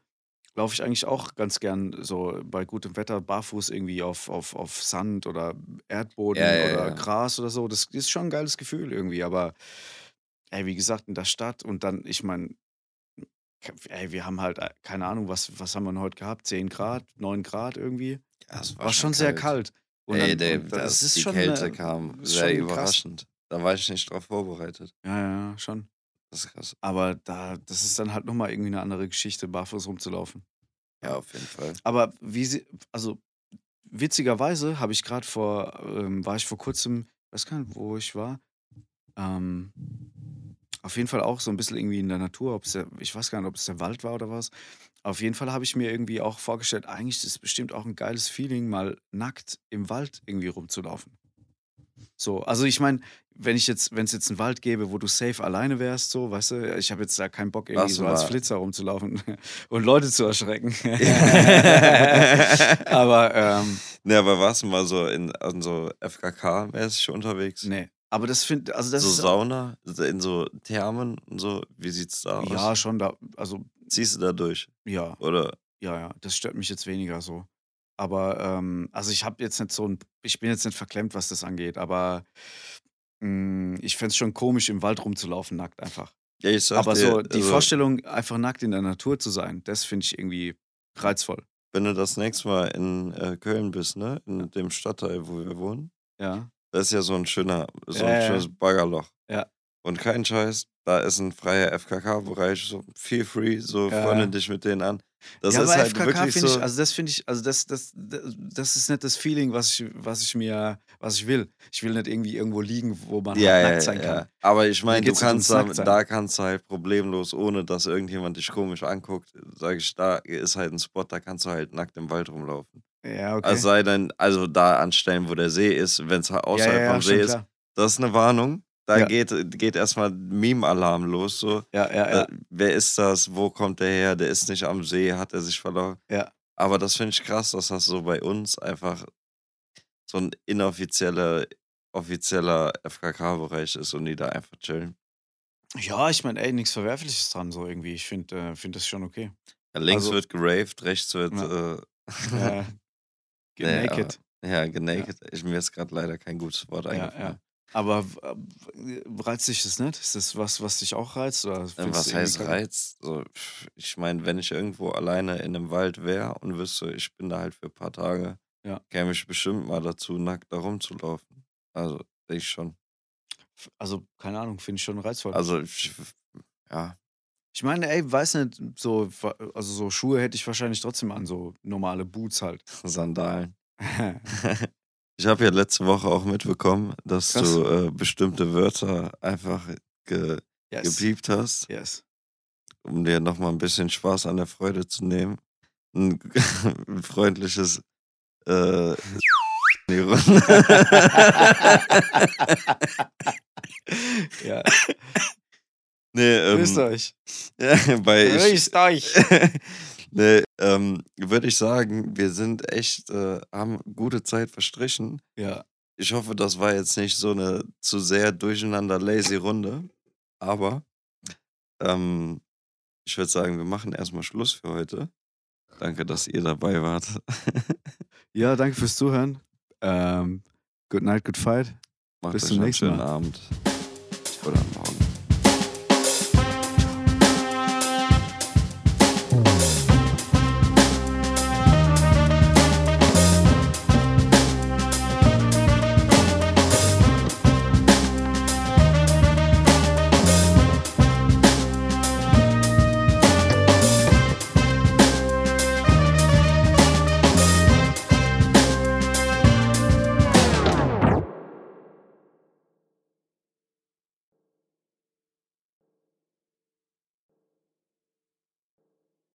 Speaker 1: laufe ich eigentlich auch ganz gern so bei gutem Wetter barfuß irgendwie auf, auf, auf Sand oder Erdboden
Speaker 2: Ja, ja,
Speaker 1: oder
Speaker 2: ja.
Speaker 1: Gras oder so. Das ist schon ein geiles Gefühl irgendwie, aber ey, wie gesagt, in der Stadt und dann, ich meine, ey, wir haben halt, äh, keine Ahnung, was, was haben wir denn heute gehabt? 10 Grad, 9 Grad irgendwie?
Speaker 2: Ja, es
Speaker 1: War, schon sehr kalt. Und
Speaker 2: Ey,
Speaker 1: dann-
Speaker 2: der,
Speaker 1: und
Speaker 2: das,
Speaker 1: ist
Speaker 2: die
Speaker 1: schon
Speaker 2: Kälte
Speaker 1: eine-
Speaker 2: kam
Speaker 1: ist
Speaker 2: sehr
Speaker 1: schon krass.
Speaker 2: überraschend. Da war ich nicht drauf vorbereitet.
Speaker 1: Ja, ja, schon.
Speaker 2: Das ist krass.
Speaker 1: Aber da, das ist dann halt nochmal irgendwie eine andere Geschichte, barfuß rumzulaufen.
Speaker 2: Ja, auf jeden Fall.
Speaker 1: Aber wie sie, also witzigerweise habe ich gerade vor, ähm, war ich vor kurzem, weiß gar nicht, wo ich war. Ähm, auf jeden Fall auch so ein bisschen irgendwie in der Natur, ob's der, ich weiß gar nicht, ob es der Wald war oder was. Auf jeden Fall habe ich mir irgendwie auch vorgestellt, eigentlich ist es bestimmt auch ein geiles Feeling, mal nackt im Wald irgendwie rumzulaufen. So, also ich meine, wenn ich jetzt, wenn es jetzt einen Wald gäbe, wo du safe alleine wärst, so, weißt du, ich habe jetzt da keinen Bock, irgendwie so als Flitzer rumzulaufen und Leute zu erschrecken. aber ähm,
Speaker 2: Ne, aber warst du mal so in, in so FKK-mäßig unterwegs?
Speaker 1: nee. Aber das finde, also das
Speaker 2: so
Speaker 1: ist
Speaker 2: Sauna, in so Thermen und so. Wie sieht's da aus?
Speaker 1: ja schon da, also
Speaker 2: Ziehst du da durch?
Speaker 1: ja,
Speaker 2: Oder?
Speaker 1: ja, ja, das stört mich jetzt weniger so. Aber ähm, also ich habe jetzt nicht so ein, ich bin jetzt nicht verklemmt, was das angeht, aber mh, ich fände es schon komisch, im Wald rumzulaufen, nackt einfach.
Speaker 2: Ja, ich sag
Speaker 1: Aber
Speaker 2: dir,
Speaker 1: so die
Speaker 2: also,
Speaker 1: Vorstellung, einfach nackt in der Natur zu sein, das finde ich irgendwie reizvoll.
Speaker 2: wenn du das nächste Mal in äh, Köln bist, ne? In dem Stadtteil, wo wir wohnen,
Speaker 1: Ja.
Speaker 2: das ist ja so ein schöner, so
Speaker 1: Ja,
Speaker 2: ein
Speaker 1: ja.
Speaker 2: schönes Baggerloch.
Speaker 1: Ja.
Speaker 2: Und kein Scheiß, da ist ein freier FKK-Bereich, so feel free, so
Speaker 1: Ja.
Speaker 2: freunde dich mit denen an. Das
Speaker 1: ja,
Speaker 2: ist
Speaker 1: aber
Speaker 2: halt
Speaker 1: FKK
Speaker 2: wirklich
Speaker 1: finde
Speaker 2: so.
Speaker 1: ich, also das finde ich, also das, das, das, das ist nicht das Feeling, was ich, was ich mir, was ich will. Ich will nicht irgendwie irgendwo liegen, wo man
Speaker 2: ja,
Speaker 1: halt
Speaker 2: ja,
Speaker 1: nackt sein
Speaker 2: ja.
Speaker 1: kann.
Speaker 2: Aber ich meine, du
Speaker 1: nicht
Speaker 2: kannst da,
Speaker 1: Nacktsein.
Speaker 2: da kannst du halt problemlos, ohne dass irgendjemand dich komisch anguckt, sage ich, da ist halt ein Spot, da kannst du halt nackt im Wald rumlaufen.
Speaker 1: Ja, okay.
Speaker 2: Also sei denn, also da an Stellen, wo der See ist, wenn es außerhalb vom See ist,
Speaker 1: klar.
Speaker 2: das ist eine Warnung. Da
Speaker 1: Ja.
Speaker 2: geht, geht erstmal Meme-Alarm los. So.
Speaker 1: Ja, ja, ja.
Speaker 2: Äh, wer ist das? Wo kommt der her? Der ist nicht am See, hat er sich verloren.
Speaker 1: Ja.
Speaker 2: Aber das finde ich krass, dass das so bei uns einfach so ein inoffizieller, offizieller FKK-Bereich ist und die da einfach chillen.
Speaker 1: Ja, ich meine, ey, nichts Verwerfliches dran, so irgendwie. Ich finde äh, find das schon okay.
Speaker 2: Ja, links
Speaker 1: Also-
Speaker 2: wird geraved, rechts wird
Speaker 1: Ja.
Speaker 2: äh,
Speaker 1: Äh, get
Speaker 2: Nee,
Speaker 1: naked.
Speaker 2: ja, genaked. Ich, mir ist gerade leider kein gutes Wort
Speaker 1: Ja,
Speaker 2: eingefallen.
Speaker 1: Aber w- reizt dich das nicht? Ist das was, was dich auch reizt? Oder
Speaker 2: Äh, Was heißt
Speaker 1: kacke?
Speaker 2: Reiz? So, ich meine, wenn ich irgendwo alleine in einem Wald wäre und wüsste, ich bin da halt für ein paar Tage,
Speaker 1: Ja.
Speaker 2: käme ich bestimmt mal dazu, nackt da rumzulaufen. Also, ich schon.
Speaker 1: Also, keine Ahnung, finde ich schon reizvoll.
Speaker 2: Also, ich, ja,
Speaker 1: Ich meine, ey, weiß nicht, so, also so Schuhe hätte ich wahrscheinlich trotzdem an, so normale Boots halt.
Speaker 2: Sandalen. Ich habe ja letzte Woche auch mitbekommen, dass
Speaker 1: Krass.
Speaker 2: du äh, bestimmte Wörter einfach ge
Speaker 1: Yes.
Speaker 2: gepiept hast,
Speaker 1: Yes.
Speaker 2: um dir nochmal ein bisschen Spaß an der Freude zu nehmen. Ein, ein freundliches äh, die Runde.
Speaker 1: ja.
Speaker 2: nee, ähm,
Speaker 1: Grüßt euch.
Speaker 2: ja, bei
Speaker 1: Grüßt euch.
Speaker 2: Nee, ähm, würde ich sagen, wir sind echt, äh, haben gute Zeit verstrichen.
Speaker 1: Ja.
Speaker 2: Ich hoffe, das war jetzt nicht so eine zu sehr durcheinander lazy Runde. Aber ähm, ich würde sagen, wir machen erstmal Schluss für heute. Danke, dass ihr dabei wart.
Speaker 1: Ja, danke fürs Zuhören. Ähm, good night, good fight.
Speaker 2: Macht
Speaker 1: Bis
Speaker 2: euch
Speaker 1: zum
Speaker 2: einen
Speaker 1: nächsten
Speaker 2: schönen
Speaker 1: Mal.
Speaker 2: Abend. Oder morgen.